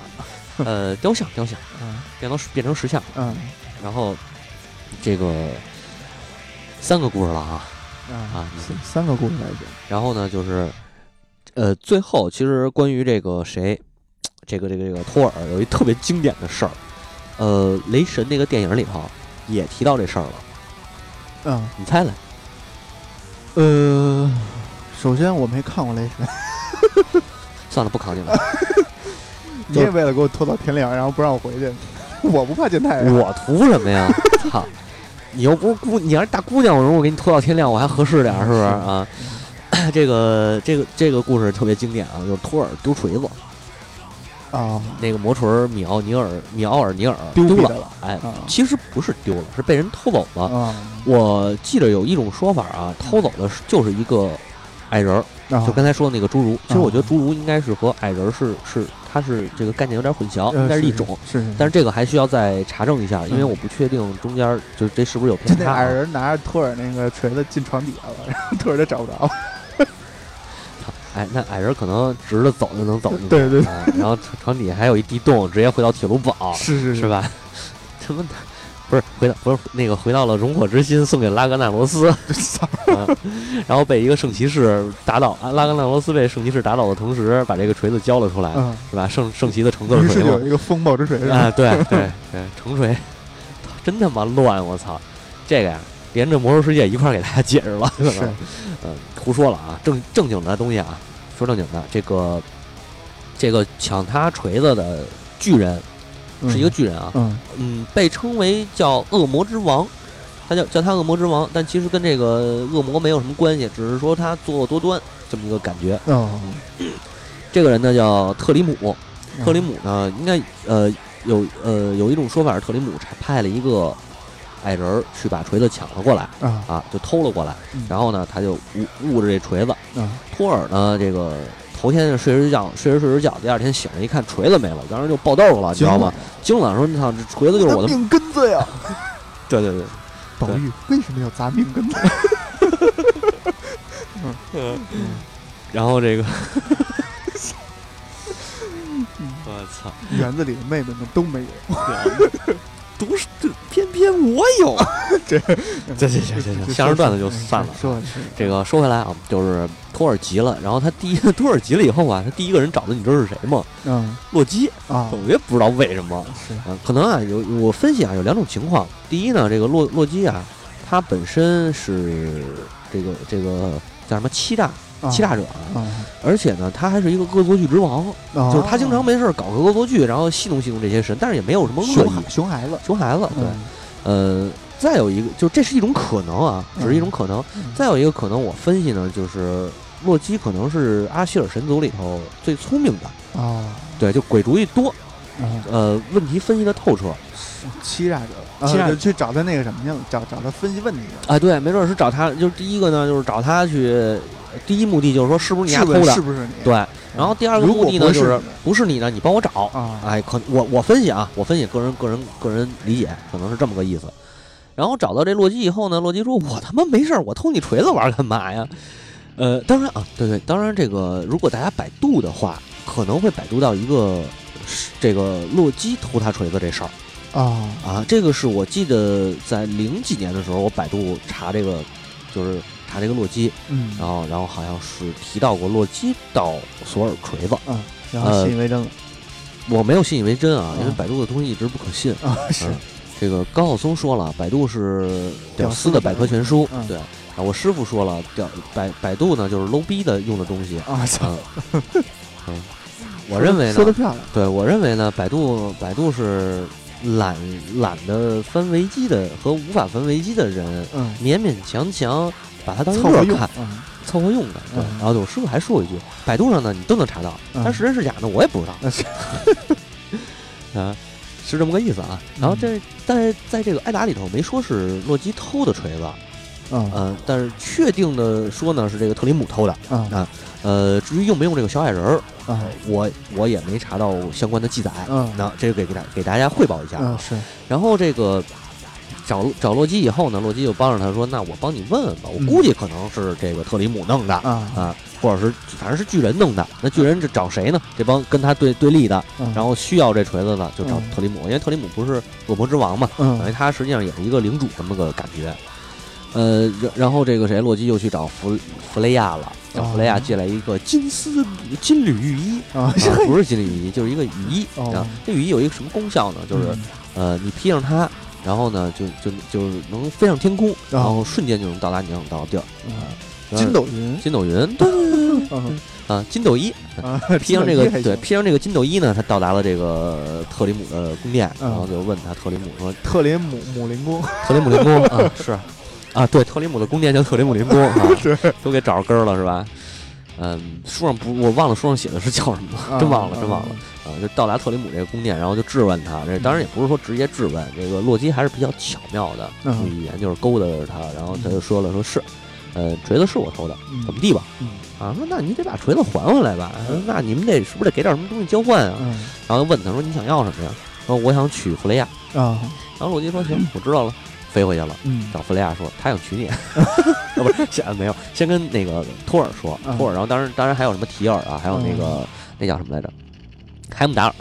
呃，雕像雕像，嗯，变成变成石像，嗯，然后这个三个故事了啊，啊，三个故事来讲，然后呢，就是呃，最后其实关于这个谁，这个这个这个托尔有一特别经典的事儿，呃，雷神那个电影里头也提到这事儿了，嗯，你猜猜？呃，首先我没看过雷神，算了，不考你了。你也为了给我拖到天亮，然后不让我回去，我不怕见太阳。我图什么呀？操！你又不是姑，你要是大姑娘，我如果给你拖到天亮，我还合适点，是不是啊？这个这个这个故事特别经典啊，就是托尔丢锤子。啊，那个魔锤米奥尼尔米奥尔尼尔丢了，哎，其实不是丢了，是被人偷走了。我记得有一种说法啊，偷走的是就是一个矮人儿，就刚才说的那个侏儒。其实我觉得侏儒应该是和矮人是是，它是这个概念有点混淆，应该是一种。是，但是这个还需要再查证一下，因为我不确定中间就是这是不是有偏差。矮人拿着托尔那个锤子进床底下了，然后托尔就找不着。哎，那矮人可能直着走就能走进去，对对。然后床底下还有一地洞，直接回到铁路堡，是是是吧？什么？不是回到不是那个回到了熔火之心，送给拉格纳罗斯，然后被一个圣骑士打倒。拉格纳罗斯被圣骑士打倒的同时，把这个锤子交了出来，是吧？圣圣骑的橙色锤有一个风暴之锤啊，对对对，橙锤，真他妈乱！我操，这个呀，连着魔兽世界一块给大家解释了，是，嗯，胡说了啊，正正经的东西啊。说正经的，这个这个抢他锤子的巨人是一个巨人啊，嗯，被称为叫恶魔之王，他叫叫他恶魔之王，但其实跟这个恶魔没有什么关系，只是说他作恶多端这么一个感觉。这个人呢叫特里姆，特里姆呢应该呃有呃有一种说法是特里姆派了一个矮人去把锤子抢了过来啊，就偷了过来，然后呢他就捂捂着这锤子。托尔呢？这个头天睡着觉，睡着睡着觉，第二天醒了一看锤子没了，当时就爆豆了，你知道吗？惊了，说你操，这锤子就是我的命根子呀！对对对，宝玉为什么要砸命根子？嗯然后这个，我操，园子里的妹妹们都没有。都是这，偏偏我有。这，这，行行行行，相声段子就算了。说这个说回来啊，就是托尔急了，然后他第一托尔急了以后啊，他第一个人找的你知道是谁吗？嗯，洛基啊，我也不知道为什么。是啊，可能啊有我分析啊有两种情况。第一呢，这个洛洛基啊，他本身是这个这个叫什么七大。欺诈者，而且呢，他还是一个恶作剧之王，就是他经常没事搞个恶作剧，然后戏弄戏弄这些神，但是也没有什么恶意。熊孩子，熊孩子，对，呃，再有一个，就这是一种可能啊，只是一种可能。再有一个可能，我分析呢，就是洛基可能是阿希尔神族里头最聪明的。啊，对，就鬼主意多，呃，问题分析的透彻。欺诈者，欺诈者去找他那个什么去了，找找他分析问题啊，对，没准是找他，就是第一个呢，就是找他去。第一目的就是说，是不是你家偷的？是不是你？对。然后第二个目的呢，就是不是你呢，你帮我找。啊，哎，可我我分析啊，我分析个人个人个人理解，可能是这么个意思。然后找到这洛基以后呢，洛基说：“我他妈没事儿，我偷你锤子玩干嘛呀？”呃，当然啊，对对，当然这个如果大家百度的话，可能会百度到一个这个洛基偷他锤子这事儿。啊啊，这个是我记得在零几年的时候，我百度查这个，就是。查这个洛基，嗯，然后，然后好像是提到过洛基到索尔锤子，嗯，然后信以为真了。我没有信以为真啊，因为百度的东西一直不可信啊。是这个高晓松说了，百度是屌丝的百科全书，对。啊，我师傅说了，屌百百度呢就是 low 逼的用的东西啊。嗯，我认为呢，说的漂亮。对我认为呢，百度百度是懒懒得翻维基的和无法翻维基的人，嗯，勉勉强强。把它当乐看，凑合用的。对，然后我师傅还说一句：“百度上呢，你都能查到，但是真是假呢，我也不知道。”啊，是这么个意思啊。然后这在在这个挨打里头没说是洛基偷的锤子，嗯，但是确定的说呢是这个特里姆偷的啊。呃，至于用没用这个小矮人儿，我我也没查到相关的记载。嗯，那这个给给大给大家汇报一下啊。是，然后这个。找找洛基以后呢，洛基就帮着他说：“那我帮你问问吧，我估计可能是这个特里姆弄的啊啊，或者是反正是巨人弄的。那巨人这找谁呢？这帮跟他对对立的，然后需要这锤子的就找特里姆，因为特里姆不是恶魔之王嘛，等于他实际上也是一个领主这么个感觉。呃，然然后这个谁，洛基又去找弗弗雷亚了，找弗雷亚借来一个金丝金缕玉衣。啊，不是金缕玉衣，就是一个雨衣啊。这雨衣有一个什么功效呢？就是呃，你披上它。然后呢，就就就能飞上天空，然后瞬间就能到达你想到的地儿。筋斗云，筋斗云，对对对，啊，筋斗衣，披上这个，对，披上这个筋斗衣呢，他到达了这个特里姆的宫殿，然后就问他特里姆说：“特里姆姆林宫，特里姆林宫啊，是啊，对，特里姆的宫殿叫特里姆林宫啊，都给找着根儿了是吧？嗯，书上不，我忘了书上写的是叫什么了，真忘了，真忘了。啊，就到达特里姆这个宫殿，然后就质问他。这当然也不是说直接质问，这个洛基还是比较巧妙的用语言，就是勾搭着他，然后他就说了，说是，呃，锤子是我偷的，怎么地吧？啊，说那你得把锤子还回来吧？那你们得是不是得给点什么东西交换啊？然后问他说你想要什么呀？说我想娶弗雷亚啊。然后洛基说行，我知道了。飞回去了，找弗雷亚说他想娶你，不是先没有，先跟那个托尔说，托尔，然后当然当然还有什么提尔啊，还有那个那叫什么来着，海姆达尔，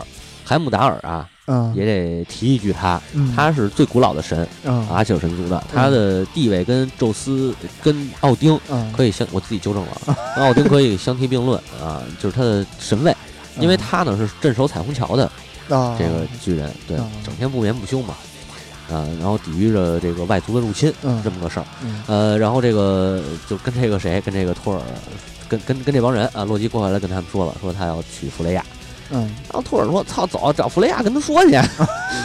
海姆达尔啊，也得提一句他，他是最古老的神，阿切尔神族的，他的地位跟宙斯跟奥丁可以相，我自己纠正了，跟奥丁可以相提并论啊，就是他的神位，因为他呢是镇守彩虹桥的这个巨人，对，整天不眠不休嘛。啊，然后抵御着这个外族的入侵，这么个事儿，呃，然后这个就跟这个谁，跟这个托尔，跟跟跟这帮人啊，洛基过来了跟他们说了，说他要娶弗雷亚，嗯，然后托尔说，操，走，找弗雷亚跟他说去，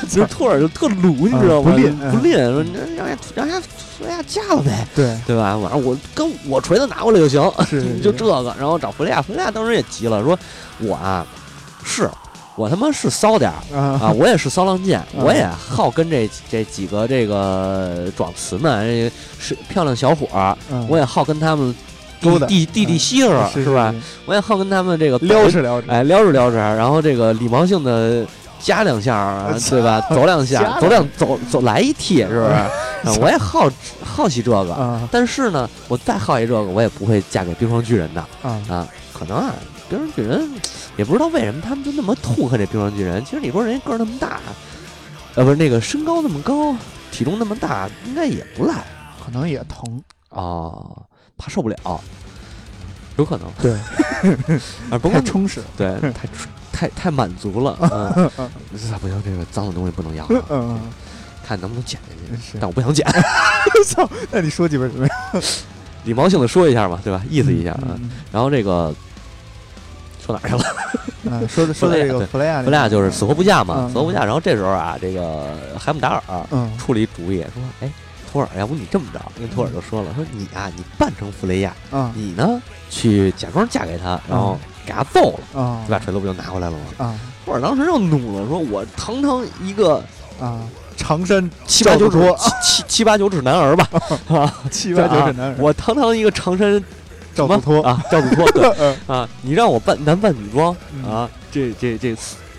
其 实托尔就特鲁，你知道吗？不吝不吝，说让让让人家弗雷亚嫁了呗，对。对吧？晚上我跟我锤子拿过来就行，是。就这个，然后找弗雷亚，弗雷亚当时也急了，说我啊，是。我他妈是骚点儿啊！我也是骚浪贱，我也好跟这这几个这个壮词们，是漂亮小伙儿，我也好跟他们弟弟弟弟媳妇是吧？我也好跟他们这个撩着撩着，哎，撩着撩着，然后这个礼貌性的加两下，对吧？走两下，走两走走来一踢，是不是？我也好好奇这个，但是呢，我再好奇这个，我也不会嫁给冰霜巨人的啊，可能啊。冰霜巨人也不知道为什么他们就那么痛恨这冰霜巨人。其实你说人家个儿那么大，呃，不是那个身高那么高，体重那么大，应该也不赖。可能也疼啊，怕受不了，有可能。对，啊，不太充实，对，太太太满足了。嗯，不行，这个脏的东西不能要。嗯，看能不能捡进去。但我不想捡。操，那你说几本怎么样？礼貌性的说一下嘛，对吧？意思一下啊。然后这个。说哪去了？嗯，说的 说的这个弗雷亚，弗雷亚就是死活不嫁嘛，死活不嫁。然后这时候啊，这个海姆达尔出了一主意，说：“哎，托尔，要不你这么着？”因为托尔就说了：“说你啊，你扮成弗雷亚，你呢去假装嫁给他，然后给他揍了，就把锤子不就拿回来了吗？”啊，托尔当时就怒了，说：“我堂堂一个啊长山七八九指七七 七八九尺男儿 吧，啊七八九尺男儿，我堂堂一个长山。”赵子托。啊，赵子托对。啊，你让我扮男扮女装啊，这这这，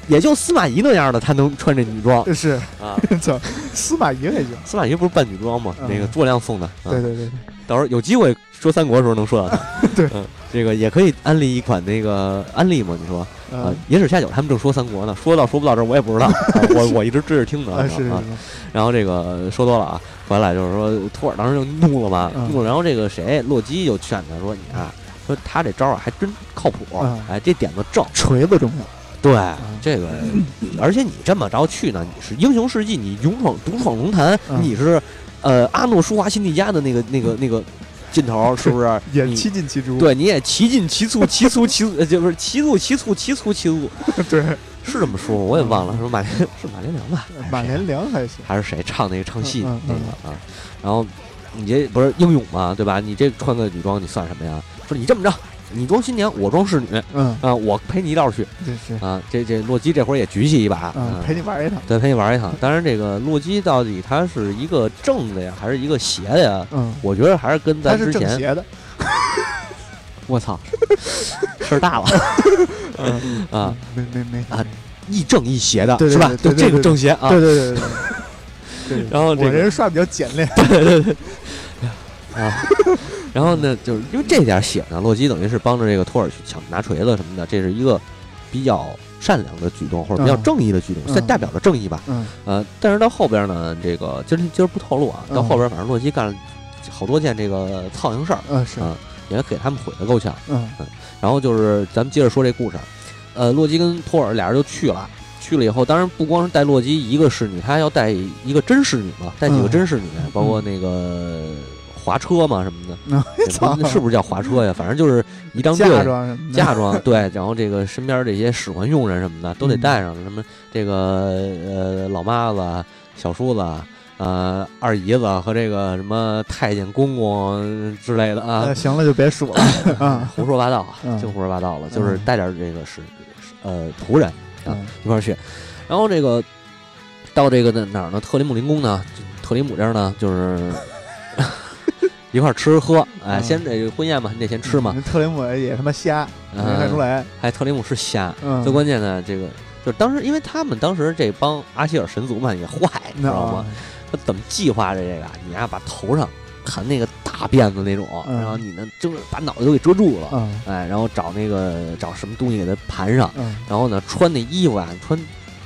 也就司马懿那样的，他能穿这女装是。啊，司马懿也行，司马懿不是扮女装吗？那个诸葛亮送的，对对对，到时候有机会说三国的时候能说到他，对，这个也可以安利一款那个安利嘛？你说啊，野史下酒他们正说三国呢，说到说不到这儿我也不知道，我 我一直追着听的是啊，然后这个说多了啊。回来就是说，托尔当时就怒了嘛，怒了。然后这个谁，洛基就劝他说：“你看，说他这招啊还真靠谱，哎，这点子正，锤子重要。对，这个，而且你这么着去呢，你是英雄事迹，你勇闯独闯龙潭，你是呃阿诺舒华辛迪加的那个那个那个劲头，是不是？也七进七出。对，你也七进七出，七出七就是七速七出，七出七入。对。”是这么说，我也忘了。说马连是马连良吧？马连良还行，还是谁唱那个唱戏那个啊？然后你这不是英勇嘛？对吧？你这穿个女装，你算什么呀？说你这么着，你装新娘，我装侍女，嗯啊，我陪你一道去。啊，这这洛基这会儿也举起一把，嗯陪你玩一趟，对，陪你玩一趟。当然，这个洛基到底他是一个正的呀，还是一个邪的呀？嗯，我觉得还是跟咱之前邪的。我操，事儿大了 嗯。啊，没没没啊，亦正亦邪的是吧？就这个正邪啊，对对对对。然后我这人刷比较简练，对对对。啊，然后呢，就是因为这点血呢，洛基等于是帮着这个托尔去抢拿锤子什么的，这是一个比较善良的举动，或者比较正义的举动，代表着正义吧。嗯。呃，但是到后边呢，这个今儿今儿不透露啊，到后边反正洛基干了好多件这个操行事儿，嗯是，也给他们毁的够呛，嗯嗯。然后就是咱们接着说这故事。呃，洛基跟托尔俩人就去了，去了以后，当然不光是带洛基一个侍女，他还要带一个真侍女嘛，带几个真侍女，包括那个滑车嘛什么的，是不是叫滑车呀？反正就是一张 嫁妆，嫁妆对，然后这个身边这些使唤佣人什么的都得带上，什么这个呃老妈子、小叔子啊，呃二姨子和这个什么太监公公之类的啊。行了，就别数了。啊，胡说八道，净胡说八道了，就是带点这个是呃仆人啊一块去，然后这个到这个哪儿呢？特里姆林宫呢？特里姆这儿呢，就是。一块吃喝，哎，先这婚宴嘛，你得先吃嘛。特雷姆也他妈瞎，没看出来。还特林姆是瞎，最关键呢这个就是当时，因为他们当时这帮阿希尔神族们也坏，你知道吗？他怎么计划这个？你呀，把头上盘那个大辫子那种，然后你呢，就是把脑袋都给遮住了，哎，然后找那个找什么东西给他盘上，然后呢，穿那衣服啊，穿。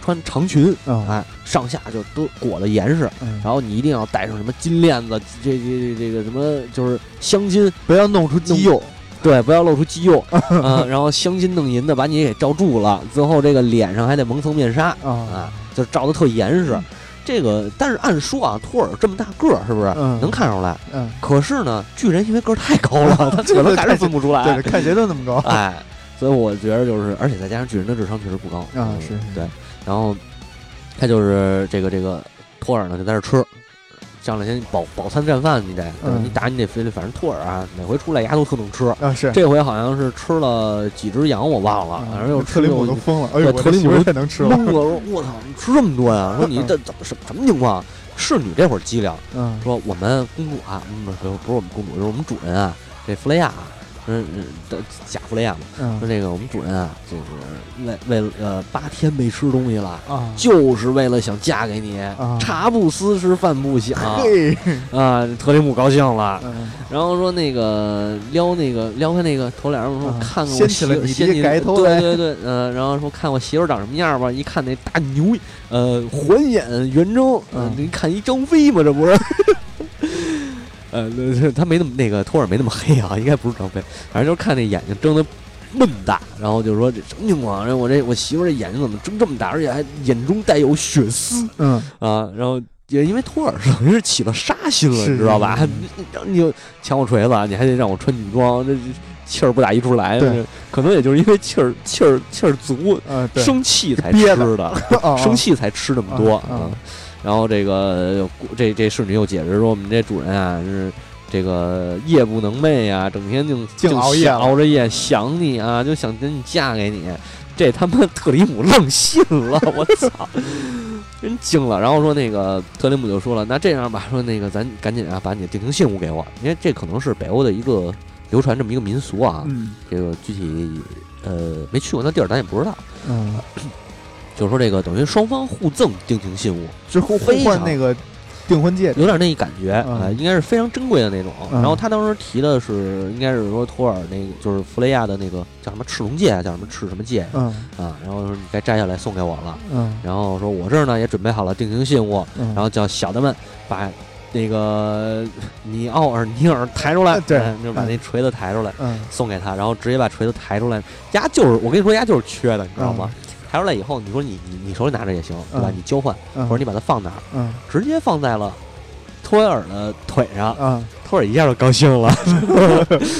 穿长裙，哎，上下就都裹得严实，然后你一定要带上什么金链子，这这这个什么就是镶金，不要弄出肌肉，对，不要露出肌肉，啊，然后镶金弄银的把你给罩住了，最后这个脸上还得蒙层面纱，啊，就罩得特严实。这个，但是按说啊，托尔这么大个儿，是不是能看出来？嗯，可是呢，巨人因为个儿太高了，他可能还是分不出来。对，看谁都那么高，哎，所以我觉得就是，而且再加上巨人的智商确实不高啊，是对。然后，他就是这个这个托尔呢，就在这吃，上来先饱饱餐战饭，你得，你打你得非得，反正托尔啊，每回出来牙都特能吃啊，是这回好像是吃了几只羊，我忘了，反正又特林姆都疯了，哎呦，特林姆太能吃了，懵了，说我操，你吃这么多呀？说你这怎么什什么情况？侍女这会儿机灵，嗯，说我们公主啊，不是不是我们公主，就是我们主人啊，这弗雷亚。嗯嗯，的贾弗雷亚嘛，说这个我们主人啊，就是为为了呃八天没吃东西了，就是为了想嫁给你，茶不思食饭不想，啊，特里姆高兴了，然后说那个撩那个撩开那个头帘说看看我媳妇，掀起盖头对对对，嗯，然后说看我媳妇长什么样吧，一看那大牛，呃，环眼圆睁，嗯，你看一张飞嘛，这不是。呃，他没那么那个托尔没那么黑啊，应该不是张飞，反正就是看那眼睛睁的闷大，然后就说这什么情况？我这我媳妇这眼睛怎么睁这么大，而且还眼中带有血丝？嗯啊，然后也因为托尔是等 于是起了杀心了，你知道吧？你你抢我锤子，你还得让我穿女装，这气儿不打一处来。可能也就是因为气儿气儿气儿足，生气才吃的，生气才吃那么多啊。然后这个这这侍女又解释说，我们这主人啊是这个夜不能寐啊，整天就净熬夜熬着夜想你啊，就想跟你嫁给你。这他妈特里姆愣信了，我操，真惊了。然后说那个特里姆就说了，那这样吧，说那个咱赶紧啊把你的定情信物给我，因为这可能是北欧的一个流传这么一个民俗啊。这个具体呃没去过那地儿，咱也不知道。嗯。就是说，这个等于双方互赠定情信物，就是互换那个订婚戒指，有点那一感觉啊，应该是非常珍贵的那种。然后他当时提的是，应该是说托尔那个就是弗雷亚的那个叫什么赤龙戒，叫什么赤什么戒，嗯啊，然后说你该摘下来送给我了，嗯，然后说我这儿呢也准备好了定情信物，然后叫小的们把那个尼奥尔尼尔抬出来，对，就把那锤子抬出来，嗯，送给他，然后直接把锤子抬出来，丫就是我跟你说，丫就是缺的，你知道吗？抬出来以后，你说你你你手里拿着也行，对吧？你交换，或者你把它放哪儿？嗯，直接放在了托维尔的腿上。嗯，托尔一下就高兴了，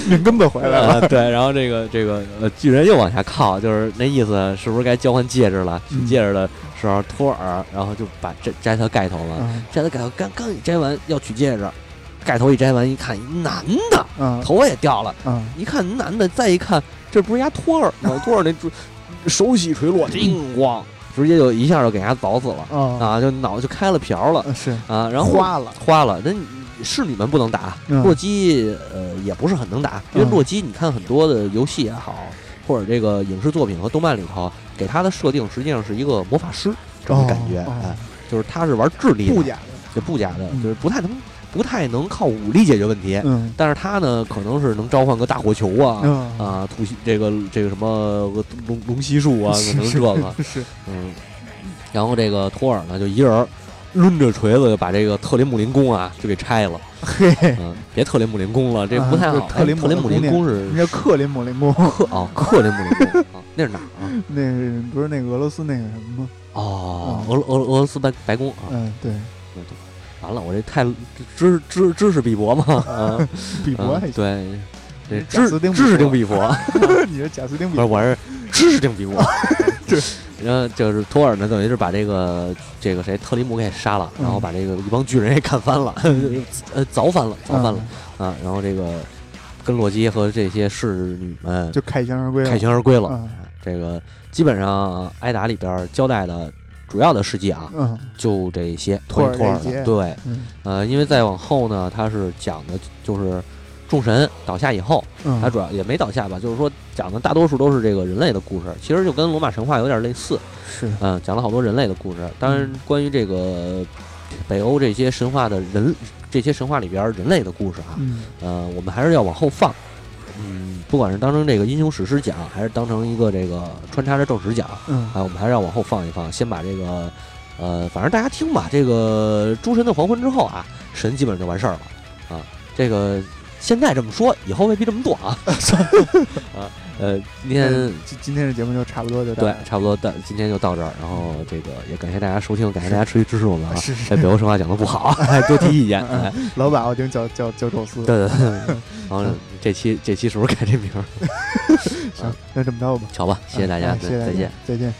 命根子回来了。对，然后这个这个呃巨人又往下靠，就是那意思，是不是该交换戒指了？取戒指的时候，托尔然后就把摘摘他盖头了，摘他盖头，刚刚一摘完要取戒指，盖头一摘完一看，男的，头发也掉了。嗯，一看男的，再一看，这不是丫托尔吗？托尔那。手起锤落，叮咣，直接就一下就给人家凿死了。啊！就脑子就开了瓢了，是。啊，然后花了，花了。那是你们不能打，洛基呃也不是很能打，因为洛基你看很多的游戏也好，或者这个影视作品和动漫里头给他的设定实际上是一个魔法师这种感觉，哎，就是他是玩智力，不假的，就不假的，就是不太能。不太能靠武力解决问题，嗯，但是他呢，可能是能召唤个大火球啊，啊，吐息这个这个什么龙龙息术啊，可能这个。是，嗯，然后这个托尔呢，就一人抡着锤子就把这个特林姆林宫啊就给拆了，嘿，嗯，别特林姆林宫了，这不太好。特林特林姆林宫是那克林姆林宫，克哦，克林姆林宫 啊，那是哪儿啊？那不是那个俄罗斯那个什么吗？哦，俄俄俄罗斯白白宫啊，嗯，对。完了，我这太知知知识比伯嘛，啊，比伯对，这知知识定比伯，你是贾斯汀比伯，我是知识定比伯。对，然后就是托尔呢，等于是把这个这个谁特里姆给杀了，然后把这个一帮巨人也干翻了，呃，凿翻了，凿翻了啊！然后这个跟洛基和这些侍女们就凯旋而归，凯旋而归了。这个基本上挨打里边交代的。主要的事迹啊，嗯，就这些托尔托尔的，对，呃，因为再往后呢，他是讲的，就是众神倒下以后，他主要也没倒下吧，就是说讲的大多数都是这个人类的故事，其实就跟罗马神话有点类似，是，嗯，讲了好多人类的故事。当然，关于这个北欧这些神话的人，这些神话里边人类的故事啊，呃，我们还是要往后放。嗯，不管是当成这个英雄史诗讲，还是当成一个这个穿插着正史讲，嗯，啊，我们还是要往后放一放，先把这个，呃，反正大家听吧。这个诸神的黄昏之后啊，神基本上就完事儿了，啊，这个现在这么说，以后未必这么做啊，啊。呃，今天今今天的节目就差不多就对，差不多到今天就到这儿。然后这个也感谢大家收听，感谢大家持续支持我们啊！在北欧神话讲的不好，多提意见。老板，我听叫叫叫宙斯。对对对。然后这期这期是不是改这名？行，那这么着吧。瞧吧，谢谢大家，再见再见。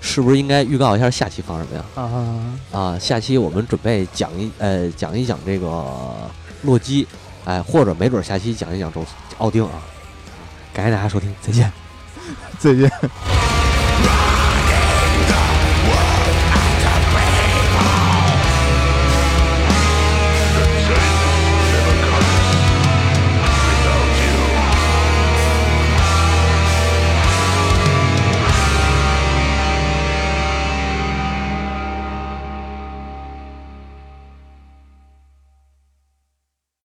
是不是应该预告一下下期放什么呀？啊啊！下期我们准备讲一呃讲一讲这个洛基。哎，或者没准下期讲一讲周奥丁啊，感谢大家收听，再见，再见。